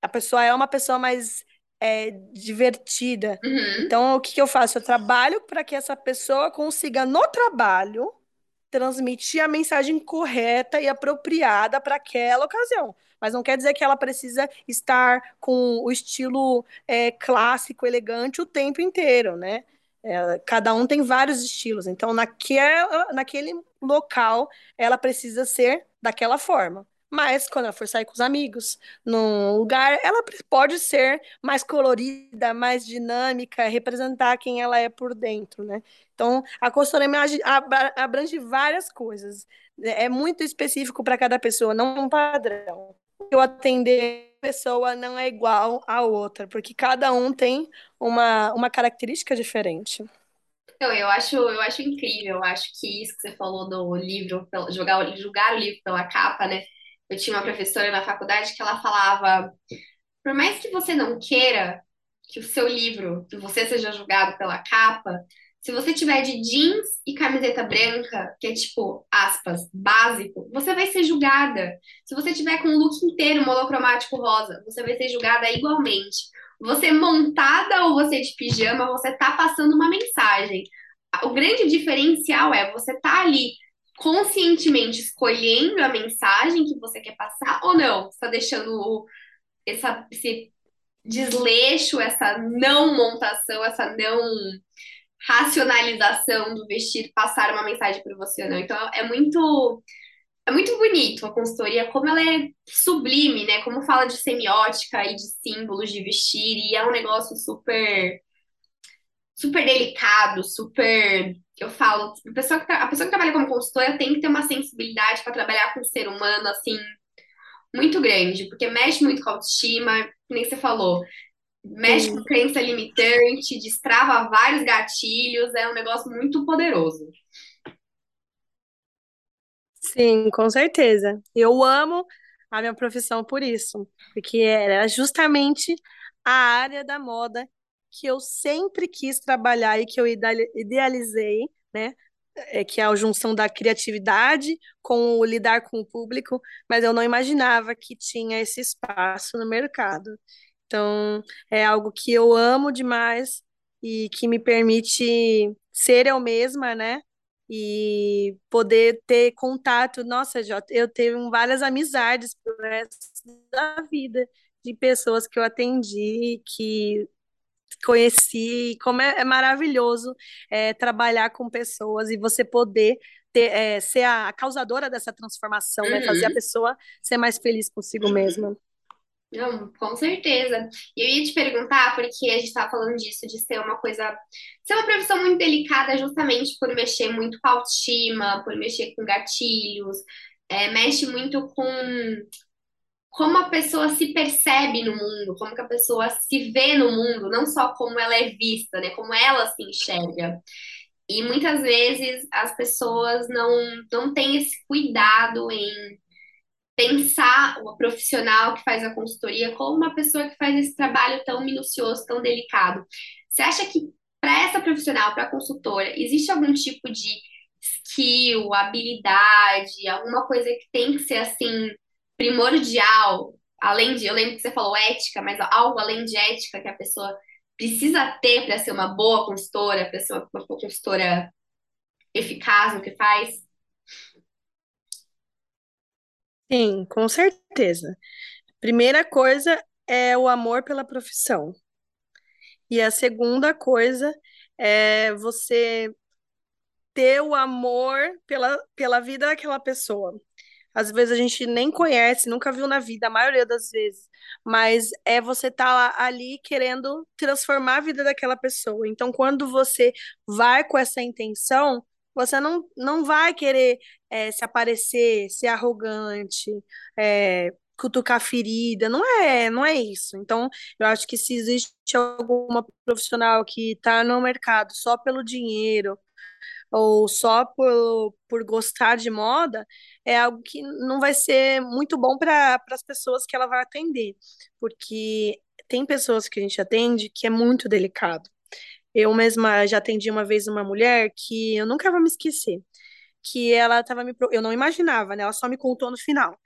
A pessoa é uma pessoa mais é, divertida. Uhum. Então, o que que eu faço? Eu trabalho para que essa pessoa consiga, no trabalho, transmitir a mensagem correta e apropriada para aquela ocasião. Mas não quer dizer que ela precisa estar com o estilo é, clássico, elegante o tempo inteiro, né? É, cada um tem vários estilos. Então, naquela, naquele local, ela precisa ser daquela forma. Mas, quando ela for sair com os amigos, num lugar, ela pode ser mais colorida, mais dinâmica, representar quem ela é por dentro, né? Então, a consultoria abrange várias coisas. É muito específico para cada pessoa, não um padrão. Eu atender pessoa não é igual à outra, porque cada um tem uma, uma característica diferente. Eu acho, eu acho incrível, eu acho que isso que você falou do livro, julgar, julgar o livro pela capa, né? Eu tinha uma professora na faculdade que ela falava, por mais que você não queira que o seu livro, que você seja julgado pela capa, se você tiver de jeans e camiseta branca, que é tipo, aspas, básico, você vai ser julgada. Se você tiver com o look inteiro monocromático rosa, você vai ser julgada igualmente. Você montada ou você de pijama, você tá passando uma mensagem. O grande diferencial é você tá ali conscientemente escolhendo a mensagem que você quer passar ou não. Você tá deixando essa, esse desleixo, essa não montação, essa não racionalização do vestir passar uma mensagem para você ou não. Então é muito é muito bonito a consultoria, como ela é sublime, né? Como fala de semiótica e de símbolos de vestir, e é um negócio super super delicado, super eu falo, a pessoa que, a pessoa que trabalha como consultora tem que ter uma sensibilidade para trabalhar com o ser humano assim muito grande, porque mexe muito com a autoestima, nem você falou mexe com crença limitante, destrava vários gatilhos, é um negócio muito poderoso. Sim, com certeza. Eu amo a minha profissão por isso, porque era justamente a área da moda que eu sempre quis trabalhar e que eu idealizei, né? É, que é a junção da criatividade com o lidar com o público, mas eu não imaginava que tinha esse espaço no mercado. Então, é algo que eu amo demais e que me permite ser eu mesma, né? E poder ter contato. Nossa, Jota, eu tenho várias amizades pro resto da vida de pessoas que eu atendi, que conheci, como é, é maravilhoso é, trabalhar com pessoas e você poder ter, é, ser a, causadora dessa transformação, uhum. né? Fazer a uhum. pessoa ser mais feliz consigo mesma. Não, com certeza. E eu ia te perguntar, porque a gente estava falando disso, de ser uma coisa, ser uma profissão muito delicada, justamente por mexer muito com autoestima, por mexer com gatilhos, é, mexe muito com como a pessoa se percebe no mundo, como que a pessoa se vê no mundo, não só como ela é vista, né? Como ela se enxerga. E muitas vezes as pessoas não, não têm esse cuidado em pensar o profissional que faz a consultoria como uma pessoa que faz esse trabalho tão minucioso, tão delicado. Você acha que para essa profissional, para a consultora, existe algum tipo de skill, habilidade, alguma coisa que tem que ser assim primordial, além de, eu lembro que você falou ética, mas algo além de ética que a pessoa precisa ter para ser uma boa consultora, para ser uma, uma consultora eficaz no que faz? Sim, com certeza. Primeira coisa é o amor pela profissão. E a segunda coisa é você ter o amor pela, pela vida daquela pessoa. Às vezes a gente nem conhece, nunca viu na vida, a maioria das vezes, mas é você estar tá ali querendo transformar a vida daquela pessoa. Então, quando você vai com essa intenção, você não, não vai querer é, se aparecer, ser arrogante, é, cutucar ferida, não é, não é isso. Então, eu acho que se existe alguma profissional que está no mercado só pelo dinheiro ou só por, por gostar de moda, é algo que não vai ser muito bom para as pessoas que ela vai atender, porque tem pessoas que a gente atende que é muito delicado. Eu mesma já atendi uma vez uma mulher que eu nunca vou me esquecer, que ela estava me eu não imaginava, né? Ela só me contou no final.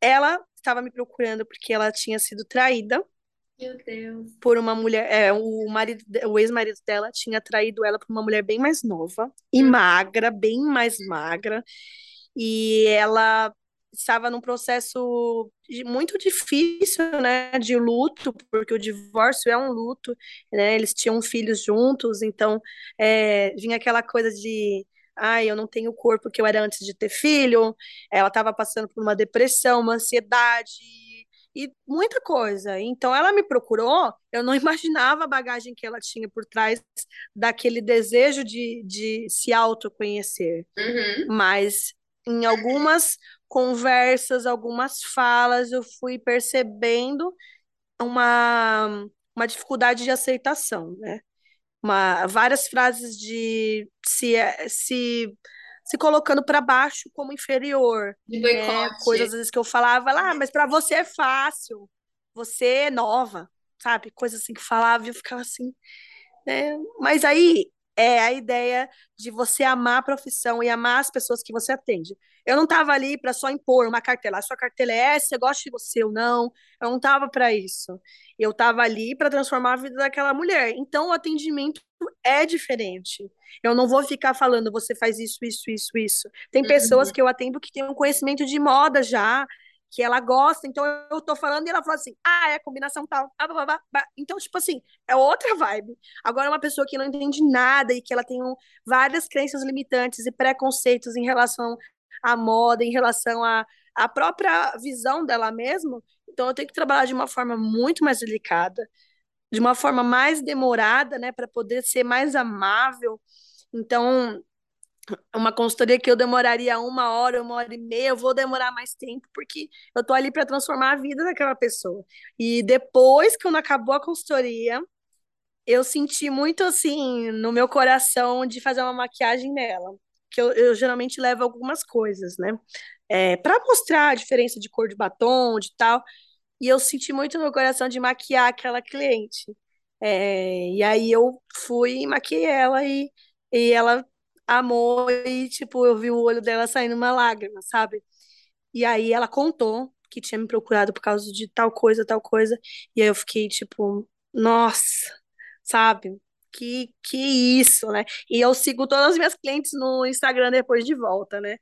Ela estava me procurando porque ela tinha sido traída. Meu Deus. Por uma mulher, é, o marido, o ex-marido dela tinha traído ela por uma mulher bem mais nova e hum. magra, bem mais magra. E ela estava num processo muito difícil, né, de luto, porque o divórcio é um luto, né, eles tinham filhos juntos, então é, vinha aquela coisa de, ai, eu não tenho o corpo que eu era antes de ter filho, ela estava passando por uma depressão, uma ansiedade, e muita coisa. Então ela me procurou, eu não imaginava a bagagem que ela tinha por trás daquele desejo de, de se autoconhecer. Uhum. Mas em algumas conversas, algumas falas, eu fui percebendo uma, uma dificuldade de aceitação, né? Uma, várias frases de se, se, se colocando para baixo como inferior. De né? Coisas às vezes que eu falava lá, ah, mas para você é fácil, você é nova, sabe? Coisas assim que falava e eu ficava assim. Né? Mas aí é a ideia de você amar a profissão e amar as pessoas que você atende. Eu não estava ali para só impor uma cartela. A sua cartela é essa, eu gosto de você ou não. Eu não estava para isso. Eu estava ali para transformar a vida daquela mulher. Então, o atendimento é diferente. Eu não vou ficar falando, você faz isso, isso, isso, isso. Tem pessoas Uhum. que eu atendo que têm um conhecimento de moda já, que ela gosta, então eu tô falando e ela fala assim, ah, é combinação tal. Ah, blá, blá, blá. Então, tipo assim, é outra vibe. Agora, uma pessoa que não entende nada e que ela tem um, várias crenças limitantes e preconceitos em relação à moda, em relação à, à própria visão dela mesma, então eu tenho que trabalhar de uma forma muito mais delicada, de uma forma mais demorada, né, para poder ser mais amável. Então, uma consultoria que eu demoraria uma hora, uma hora e meia, eu vou demorar mais tempo, porque eu tô ali para transformar a vida daquela pessoa. E depois, quando acabou a consultoria, eu senti muito assim no meu coração de fazer uma maquiagem nela. Que eu, eu geralmente levo algumas coisas, né? É, para mostrar a diferença de cor de batom, de tal. E eu senti muito no meu coração de maquiar aquela cliente. É, e aí eu fui e maquiei ela e, e ela amou e, tipo, eu vi o olho dela saindo uma lágrima, sabe? E aí ela contou que tinha me procurado por causa de tal coisa, tal coisa. E aí eu fiquei, tipo, nossa, sabe? Que, que isso, né? E eu sigo todas as minhas clientes no Instagram depois de volta, né?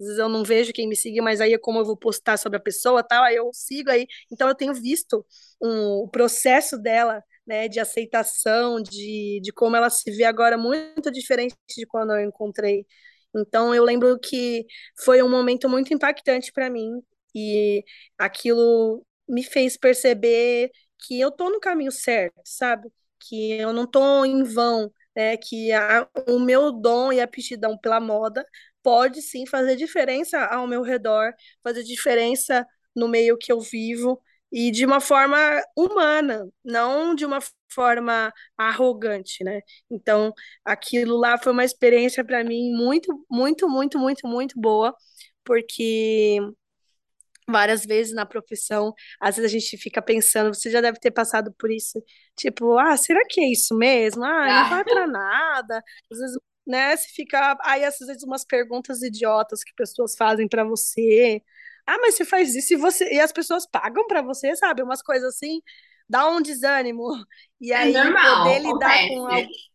Às vezes eu não vejo quem me segue, mas aí é como eu vou postar sobre a pessoa tal, aí eu sigo aí. Então eu tenho visto um, o processo dela, né, de aceitação, de, de como ela se vê agora muito diferente de quando eu encontrei. Então eu lembro que foi um momento muito impactante para mim e aquilo me fez perceber que eu tô no caminho certo, sabe? Que eu não tô em vão, né? Que a, o meu dom e aptidão pela moda pode sim fazer diferença ao meu redor, fazer diferença no meio que eu vivo e de uma forma humana, não de uma forma arrogante, né? Então, aquilo lá foi uma experiência para mim muito, muito, muito, muito, muito boa, porque várias vezes na profissão, às vezes a gente fica pensando, você já deve ter passado por isso, tipo, ah, será que é isso mesmo? Ah, não vai para nada. Às vezes, né, você fica, aí às vezes umas perguntas idiotas que pessoas fazem para você. Ah, mas você faz isso e você e as pessoas pagam para você, sabe? Umas coisas assim, dá um desânimo. E é aí poder normal, lidar com acontece.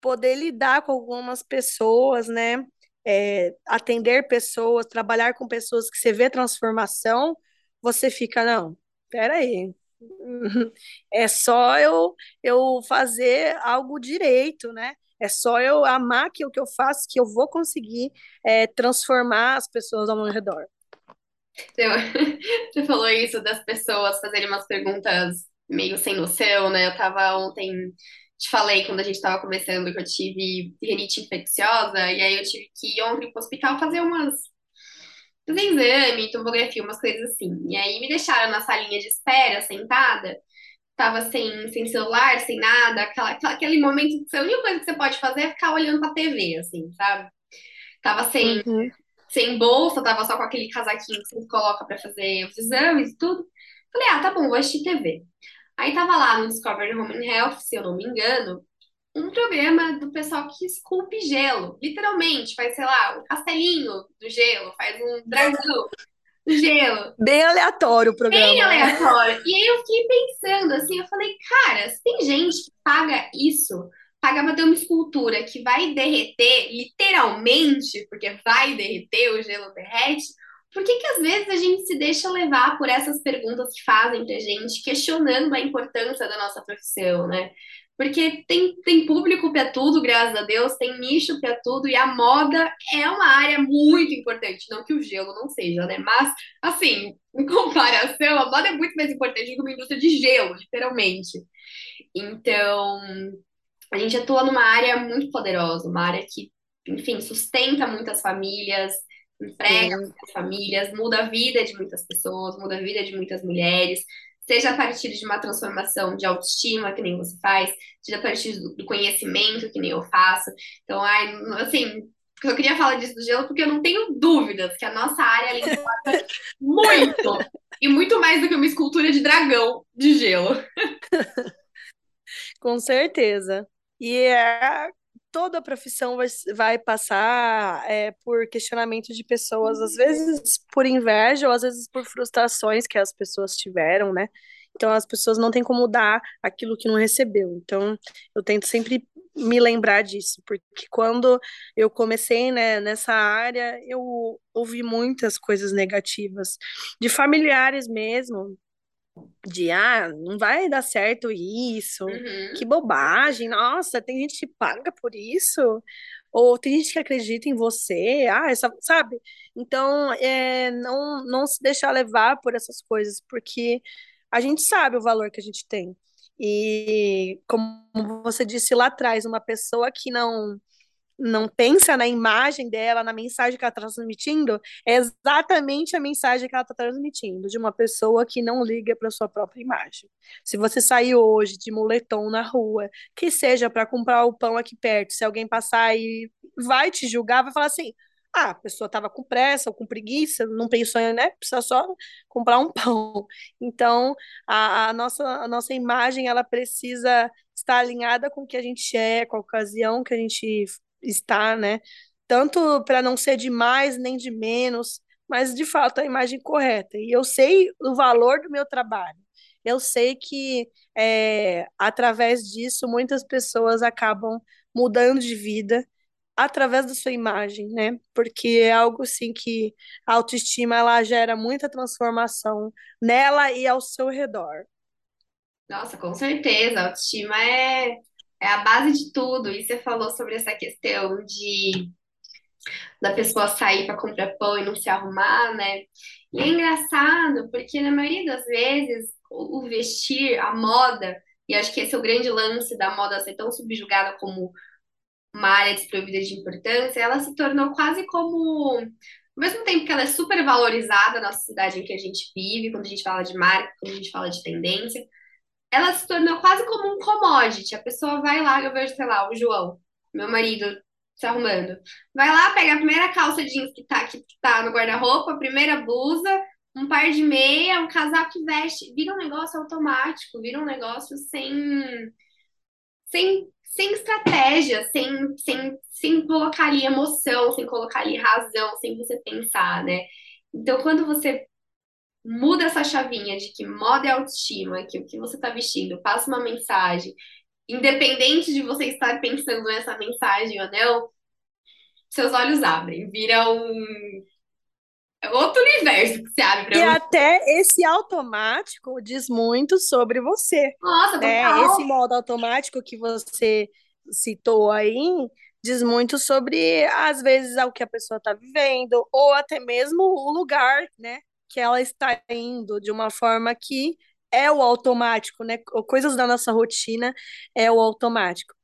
poder lidar com algumas pessoas, né? É, atender pessoas, trabalhar com pessoas que você vê transformação, você fica, não, peraí, é só eu, eu fazer algo direito, né? É só eu amar aquilo que eu faço, que eu vou conseguir é, transformar as pessoas ao meu redor. Você falou isso das pessoas fazerem umas perguntas meio sem noção, né? Eu tava ontem, te falei quando a gente tava conversando que eu tive rinite infecciosa, e aí eu tive que ir ontem pro hospital fazer umas, fazer exame, tomografia, umas coisas assim. E aí me deixaram na salinha de espera, sentada, tava sem, sem celular, sem nada, aquela, aquela- aquele momento que a única coisa que você pode fazer é ficar olhando pra TV, assim, sabe? Tava sem Uhum, sem bolsa, tava só com aquele casaquinho que você coloca pra fazer os exames e tudo. Falei, ah, tá bom, vou assistir TV. Aí tava lá no Discovery Home and Health, se eu não me engano, um programa do pessoal que esculpe gelo, literalmente, faz, sei lá, um castelinho do gelo, faz um Bem, dragão do gelo, bem aleatório o bem programa, né? aleatório. E aí eu fiquei pensando assim, eu falei, cara, se tem gente que paga isso, paga pra ter uma escultura que vai derreter, literalmente, porque vai derreter, o gelo derrete, por que que às vezes a gente se deixa levar por essas perguntas que fazem pra gente, questionando a importância da nossa profissão, né? Porque tem, tem público para tudo, graças a Deus, tem nicho para tudo, e a moda é uma área muito importante. Não que o gelo não seja, né? Mas, assim, em comparação, a moda é muito mais importante do que uma indústria de gelo, literalmente. Então, a gente atua numa área muito poderosa, uma área que, enfim, sustenta muitas famílias, emprega muitas famílias, muda a vida de muitas pessoas, muda a vida de muitas mulheres, seja a partir de uma transformação de autoestima, que nem você faz, seja a partir do conhecimento, que nem eu faço. Então, ai, assim, eu queria falar disso do gelo porque eu não tenho dúvidas que a nossa área importa muito e muito mais do que uma escultura de dragão de gelo. Com certeza. E é, toda a profissão vai, vai passar é, por questionamento de pessoas, às vezes por inveja ou às vezes por frustrações que as pessoas tiveram, né? Então as pessoas não têm como dar aquilo que não recebeu. Então eu tento sempre me lembrar disso, porque quando eu comecei né, nessa área, eu ouvi muitas coisas negativas de familiares mesmo, de ah, não vai dar certo isso, Uhum. que bobagem, nossa, tem gente que paga por isso, ou tem gente que acredita em você, ah, essa, sabe? Então, é, não, não se deixar levar por essas coisas, porque a gente sabe o valor que a gente tem. E como você disse lá atrás, uma pessoa que não não pensa na imagem dela, na mensagem que ela está transmitindo, é exatamente a mensagem que ela está transmitindo, de uma pessoa que não liga para sua própria imagem. Se você sair hoje de moletom na rua, que seja para comprar o pão aqui perto, se alguém passar e vai te julgar, vai falar assim: ah, a pessoa estava com pressa ou com preguiça, não pensou em, né? Precisa só comprar um pão. Então, a, a, nossa, a nossa imagem, ela precisa estar alinhada com o que a gente é, com a ocasião que a gente está, né? Tanto para não ser de mais nem de menos, mas de fato a imagem correta. E eu sei o valor do meu trabalho. Eu sei que é, através disso muitas pessoas acabam mudando de vida através da sua imagem, né? Porque é algo assim que a autoestima ela gera muita transformação nela e ao seu redor. Nossa, com certeza, a autoestima é, é a base de tudo. E você falou sobre essa questão de da pessoa sair para comprar pão e não se arrumar, né? E é engraçado, porque na maioria das vezes o, vestir, a moda, e acho que esse é o grande lance da moda ser tão subjugada como uma área desprovida de importância, ela se tornou quase como, ao mesmo tempo que ela é super valorizada na sociedade em que a gente vive, quando a gente fala de marca, quando a gente fala de tendência, ela se tornou quase como um commodity. A pessoa vai lá, eu vejo, sei lá, o João, meu marido, se arrumando. Vai lá, pega a primeira calça jeans que tá, que tá no guarda-roupa, a primeira blusa, um par de meia, um casaco que veste. Vira um negócio automático, vira um negócio sem. sem sem estratégia, sem, sem, sem colocar ali emoção, sem colocar ali razão, sem você pensar, né? Então, quando você muda essa chavinha de que moda é autoestima, que o que você está vestindo passa uma mensagem, independente de você estar pensando nessa mensagem ou não, seus olhos abrem, vira um é outro universo que se abre E você. até esse automático diz muito sobre você, Nossa, né? total. Esse modo automático que você citou aí diz muito sobre, às vezes, o que a pessoa está vivendo, ou até mesmo o lugar, né? Que ela está indo, de uma forma que é o automático, né? Coisas da nossa rotina é o automático.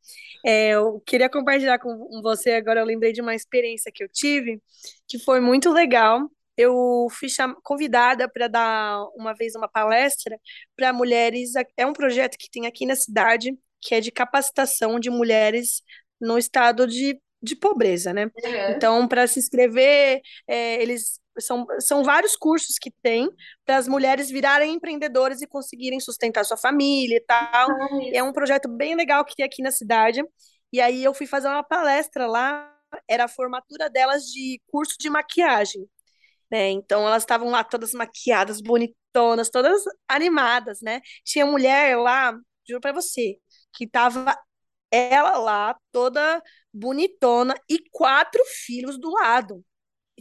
É, eu queria compartilhar com você agora, eu lembrei de uma experiência que eu tive, que foi muito legal eu fui convidada para dar uma vez uma palestra para mulheres. É um projeto que tem aqui na cidade, que é de capacitação de mulheres no estado de, de pobreza, né? Uhum. Então, para se inscrever, é, eles são, são vários cursos que tem para as mulheres virarem empreendedoras e conseguirem sustentar sua família e tal. Ai, E é um projeto bem legal que tem aqui na cidade. E aí eu fui fazer uma palestra lá, era a formatura delas de curso de maquiagem né? Então elas estavam lá todas maquiadas, bonitonas, todas animadas, né? Tinha mulher lá, juro para você, que tava ela lá toda bonitona e quatro filhos do lado.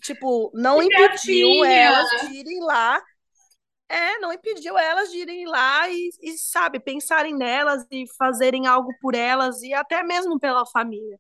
Tipo, não que impediu gracinha! elas de irem lá. É, não impediu elas de irem lá e, e, sabe, pensarem nelas e fazerem algo por elas e até mesmo pela família.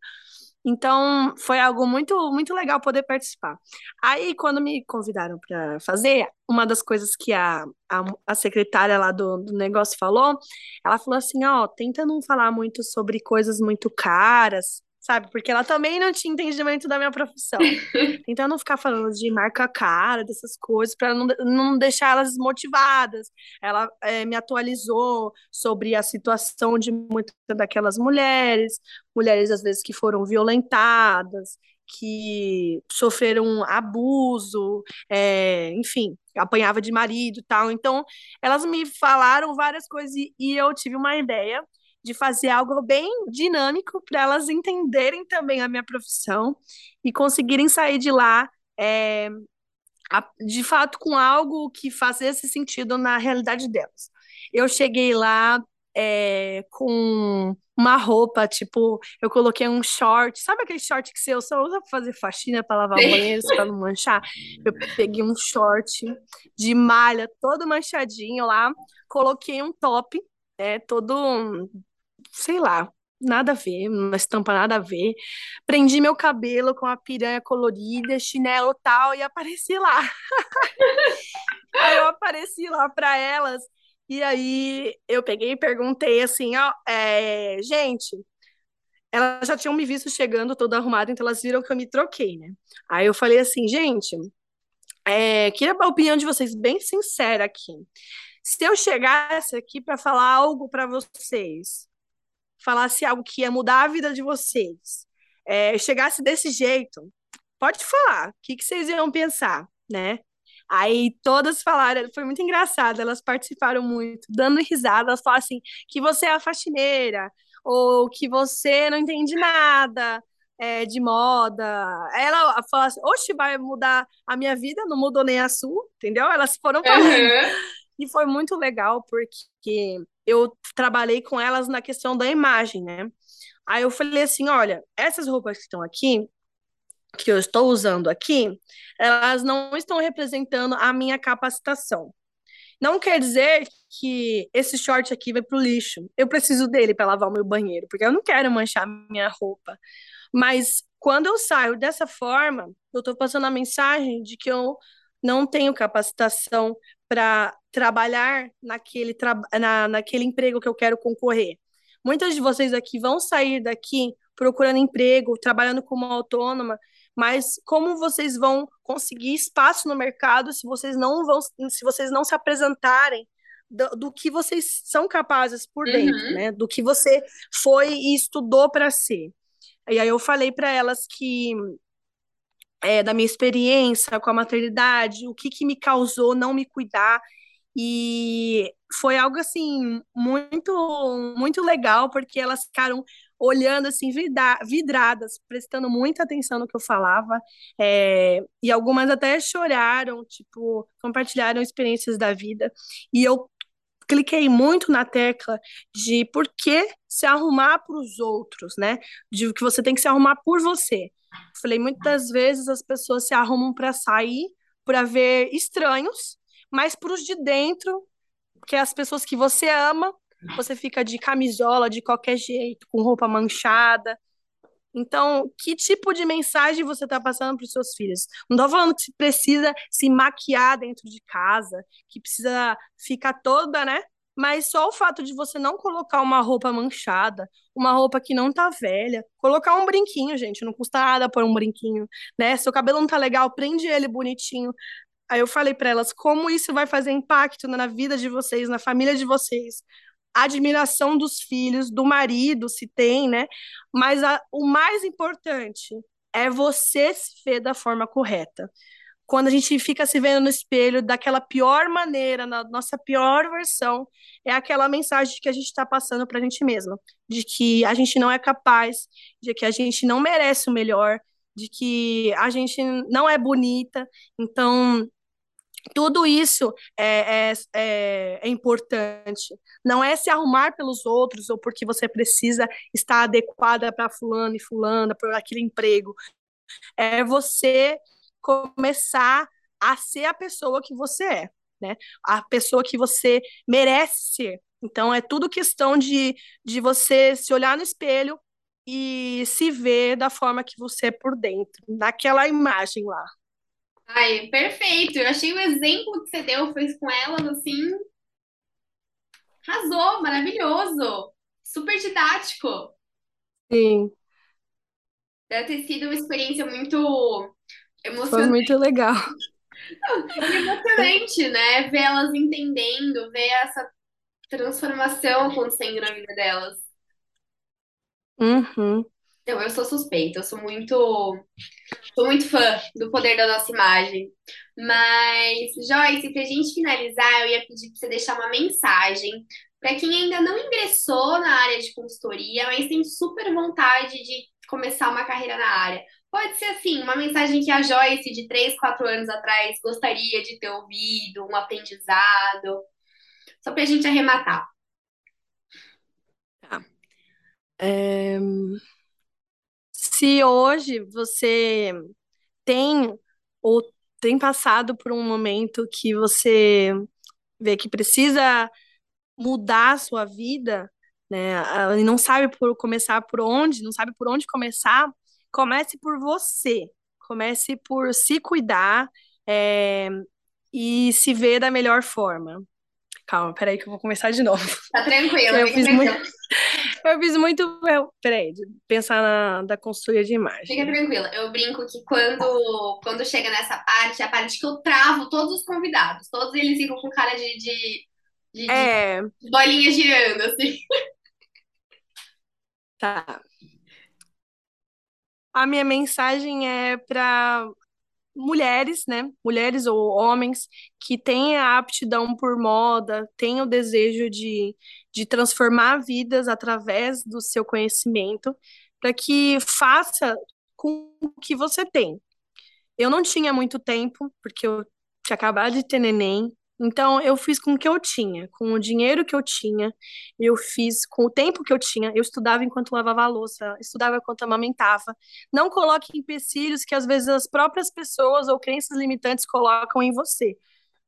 Então, foi algo muito, muito legal poder participar. Aí, quando me convidaram para fazer, uma das coisas que a, a, a secretária lá do, do negócio falou, ela falou assim: ó, tenta não falar muito sobre coisas muito caras, sabe? Porque ela também não tinha entendimento da minha profissão. Tentando ficar falando de marca cara, dessas coisas, para não, não deixar elas desmotivadas. Ela é, me atualizou sobre a situação de muitas daquelas mulheres, mulheres às vezes que foram violentadas, que sofreram abuso, é, enfim, apanhava de marido e tal. Então, elas me falaram várias coisas e, e eu tive uma ideia de fazer algo bem dinâmico para elas entenderem também a minha profissão e conseguirem sair de lá é, de fato com algo que fazesse sentido na realidade delas. Eu cheguei lá é, com uma roupa, tipo, eu coloquei um short, sabe aquele short que você usa para fazer faxina, para lavar Sim. banheiro, para não manchar? Eu peguei um short de malha todo manchadinho lá, coloquei um top, é, todo sei lá, nada a ver, uma estampa nada a ver. Prendi meu cabelo com a piranha colorida, chinelo tal, e apareci lá. aí eu apareci lá para elas, e aí eu peguei e perguntei assim, ó, é, gente, elas já tinham me visto chegando toda arrumada, então elas viram que eu me troquei, né? Aí eu falei assim, gente, é, queria a opinião de vocês bem sincera aqui. Se eu chegasse aqui para falar algo para vocês, falasse algo que ia mudar a vida de vocês, é, chegasse desse jeito, pode falar, o que, que vocês iam pensar, né? Aí todas falaram, foi muito engraçado, elas participaram muito, dando risada, elas falaram assim, que você é a faxineira, ou que você não entende nada é, de moda. Ela falou assim, oxe, vai mudar a minha vida, não mudou nem a sua, entendeu? Elas foram falando. Uhum. E foi muito legal, porque eu trabalhei com elas na questão da imagem, né? Aí eu falei assim: olha, essas roupas que estão aqui, que eu estou usando aqui, elas não estão representando a minha capacitação. Não quer dizer que esse short aqui vai pro lixo. Eu preciso dele para lavar o meu banheiro, porque eu não quero manchar minha roupa. Mas quando eu saio dessa forma, eu estou passando a mensagem de que eu não tenho capacitação para trabalhar naquele, tra na, naquele emprego que eu quero concorrer. Muitas de vocês aqui vão sair daqui procurando emprego, trabalhando como autônoma, mas como vocês vão conseguir espaço no mercado se vocês não vão, se vocês não se apresentarem do, do que vocês são capazes por dentro, uhum. né? Do que você foi e estudou para ser. E aí eu falei para elas que é, da minha experiência com a maternidade, o que, que me causou não me cuidar. E foi algo assim muito muito legal porque elas ficaram olhando assim vidradas, prestando muita atenção no que eu falava, é, e algumas até choraram, tipo, compartilharam experiências da vida. E eu cliquei muito na tecla de por que se arrumar para os outros, né? De que você tem que se arrumar por você. Falei, muitas vezes as pessoas se arrumam para sair, para ver estranhos, mas para os de dentro, que é as pessoas que você ama, você fica de camisola de qualquer jeito, com roupa manchada. Então, que tipo de mensagem você está passando para os seus filhos? Não estou falando que precisa se maquiar dentro de casa, que precisa ficar toda, né? Mas só o fato de você não colocar uma roupa manchada, uma roupa que não tá velha, colocar um brinquinho, gente, não custa nada pôr um brinquinho, né? Seu cabelo não tá legal, prende ele bonitinho. Aí eu falei para elas como isso vai fazer impacto na vida de vocês, na família de vocês. A admiração dos filhos, do marido, se tem, né? Mas a, o mais importante é você se ver da forma correta quando a gente fica se vendo no espelho daquela pior maneira, na nossa pior versão, é aquela mensagem que a gente está passando para a gente mesma, de que a gente não é capaz, de que a gente não merece o melhor, de que a gente não é bonita. Então, tudo isso é, é, é, é, importante. Não é se arrumar pelos outros ou porque você precisa estar adequada para fulano e fulana, por aquele emprego. É você começar a ser a pessoa que você é, né? A pessoa que você merece ser. Então, é tudo questão de, de você se olhar no espelho e se ver da forma que você é por dentro, naquela imagem lá. Ai, perfeito. Eu achei o exemplo que você deu, fez com elas, assim, arrasou, maravilhoso, super didático. Sim. Deve ter sido uma experiência muito Foi emocionante, muito legal. emocionante, né? Ver elas entendendo, ver essa transformação acontecendo na vida delas. Uhum. Então, eu sou suspeita, eu sou muito, sou muito fã do poder da nossa imagem. Mas, Joyce, pra gente finalizar, eu ia pedir pra você deixar uma mensagem para quem ainda não ingressou na área de consultoria, mas tem super vontade de começar uma carreira na área. Pode ser assim, uma mensagem que a Joyce de 3, 4 anos atrás gostaria de ter ouvido, um aprendizado, só pra gente arrematar. Tá. É, Se hoje você tem ou tem passado por um momento que você vê que precisa mudar a sua vida, né, e não sabe por começar por onde, não sabe por onde começar, comece por você. Comece por se cuidar, é, e se ver da melhor forma. Calma, peraí que eu vou começar de novo. Tá tranquila, Eu fiz muito. Eu fiz muito, eu- peraí, de pensar na da consultoria de Fica imagem. tranquila. Eu brinco que quando, quando chega nessa parte, é a parte que eu travo todos os convidados. Todos eles ficam com cara de, de, de, de É, bolinha girando, assim. tá. A minha mensagem é para mulheres, né? Mulheres ou homens que têm a aptidão por moda, têm o desejo de, de transformar vidas através do seu conhecimento, para que faça com o que você tem. Eu não tinha muito tempo, porque eu tinha acabado de ter neném. Então, eu fiz com o que eu tinha, com o dinheiro que eu tinha, eu fiz com o tempo que eu tinha. Eu estudava enquanto lavava a louça, estudava enquanto amamentava. Não coloque empecilhos que às vezes as próprias pessoas ou crenças limitantes colocam em você.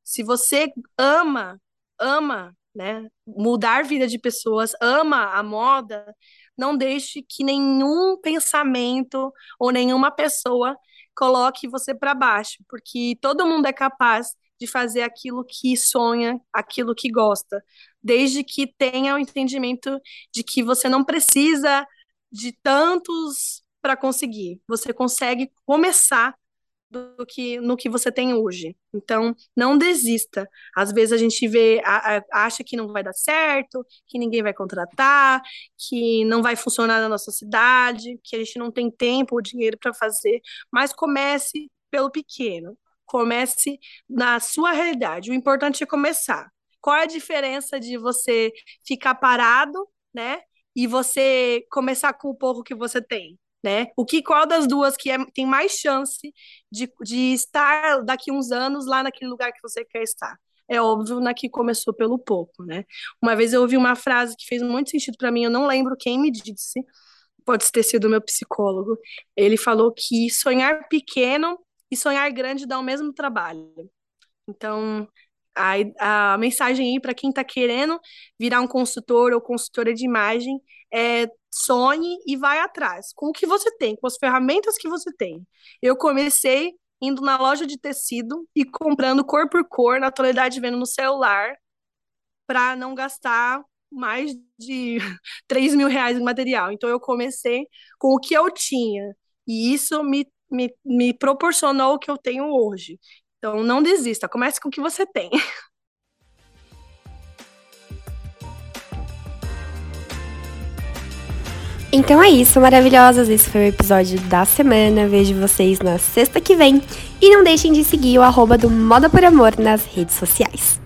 Se você ama, ama, né, mudar a vida de pessoas, ama a moda, não deixe que nenhum pensamento ou nenhuma pessoa coloque você para baixo, porque todo mundo é capaz de fazer aquilo que sonha, aquilo que gosta, desde que tenha o entendimento de que você não precisa de tantos para conseguir. Você consegue começar do que no que você tem hoje. Então, não desista. Às vezes a gente vê, a- a- acha que não vai dar certo, que ninguém vai contratar, que não vai funcionar na nossa cidade, que a gente não tem tempo ou dinheiro para fazer, mas comece pelo pequeno. Comece na sua realidade. O importante é começar. Qual é a diferença de você ficar parado, né? E você começar com o pouco que você tem, né? O que, qual das duas que é, tem mais chance de, de estar daqui uns anos lá naquele lugar que você quer estar. É óbvio na que começou pelo pouco, né? Uma vez eu ouvi uma frase que fez muito sentido para mim, eu não lembro quem me disse, pode ter sido meu psicólogo. Ele falou que sonhar pequeno e sonhar grande dá o mesmo trabalho. Então, a, a mensagem aí para quem está querendo virar um consultor ou consultora de imagem é sonhe e vai atrás, com o que você tem, com as ferramentas que você tem. Eu comecei indo na loja de tecido e comprando cor por cor, na atualidade vendo no celular, para não gastar mais de 3 mil reais em material. Então eu comecei com o que eu tinha. E isso me, me, me proporcionou o que eu tenho hoje. Então não desista, comece com o que você tem. Então é isso, maravilhosas. Esse foi o episódio da semana. Vejo vocês na sexta que vem. E não deixem de seguir o arroba do Moda por Amor nas redes sociais.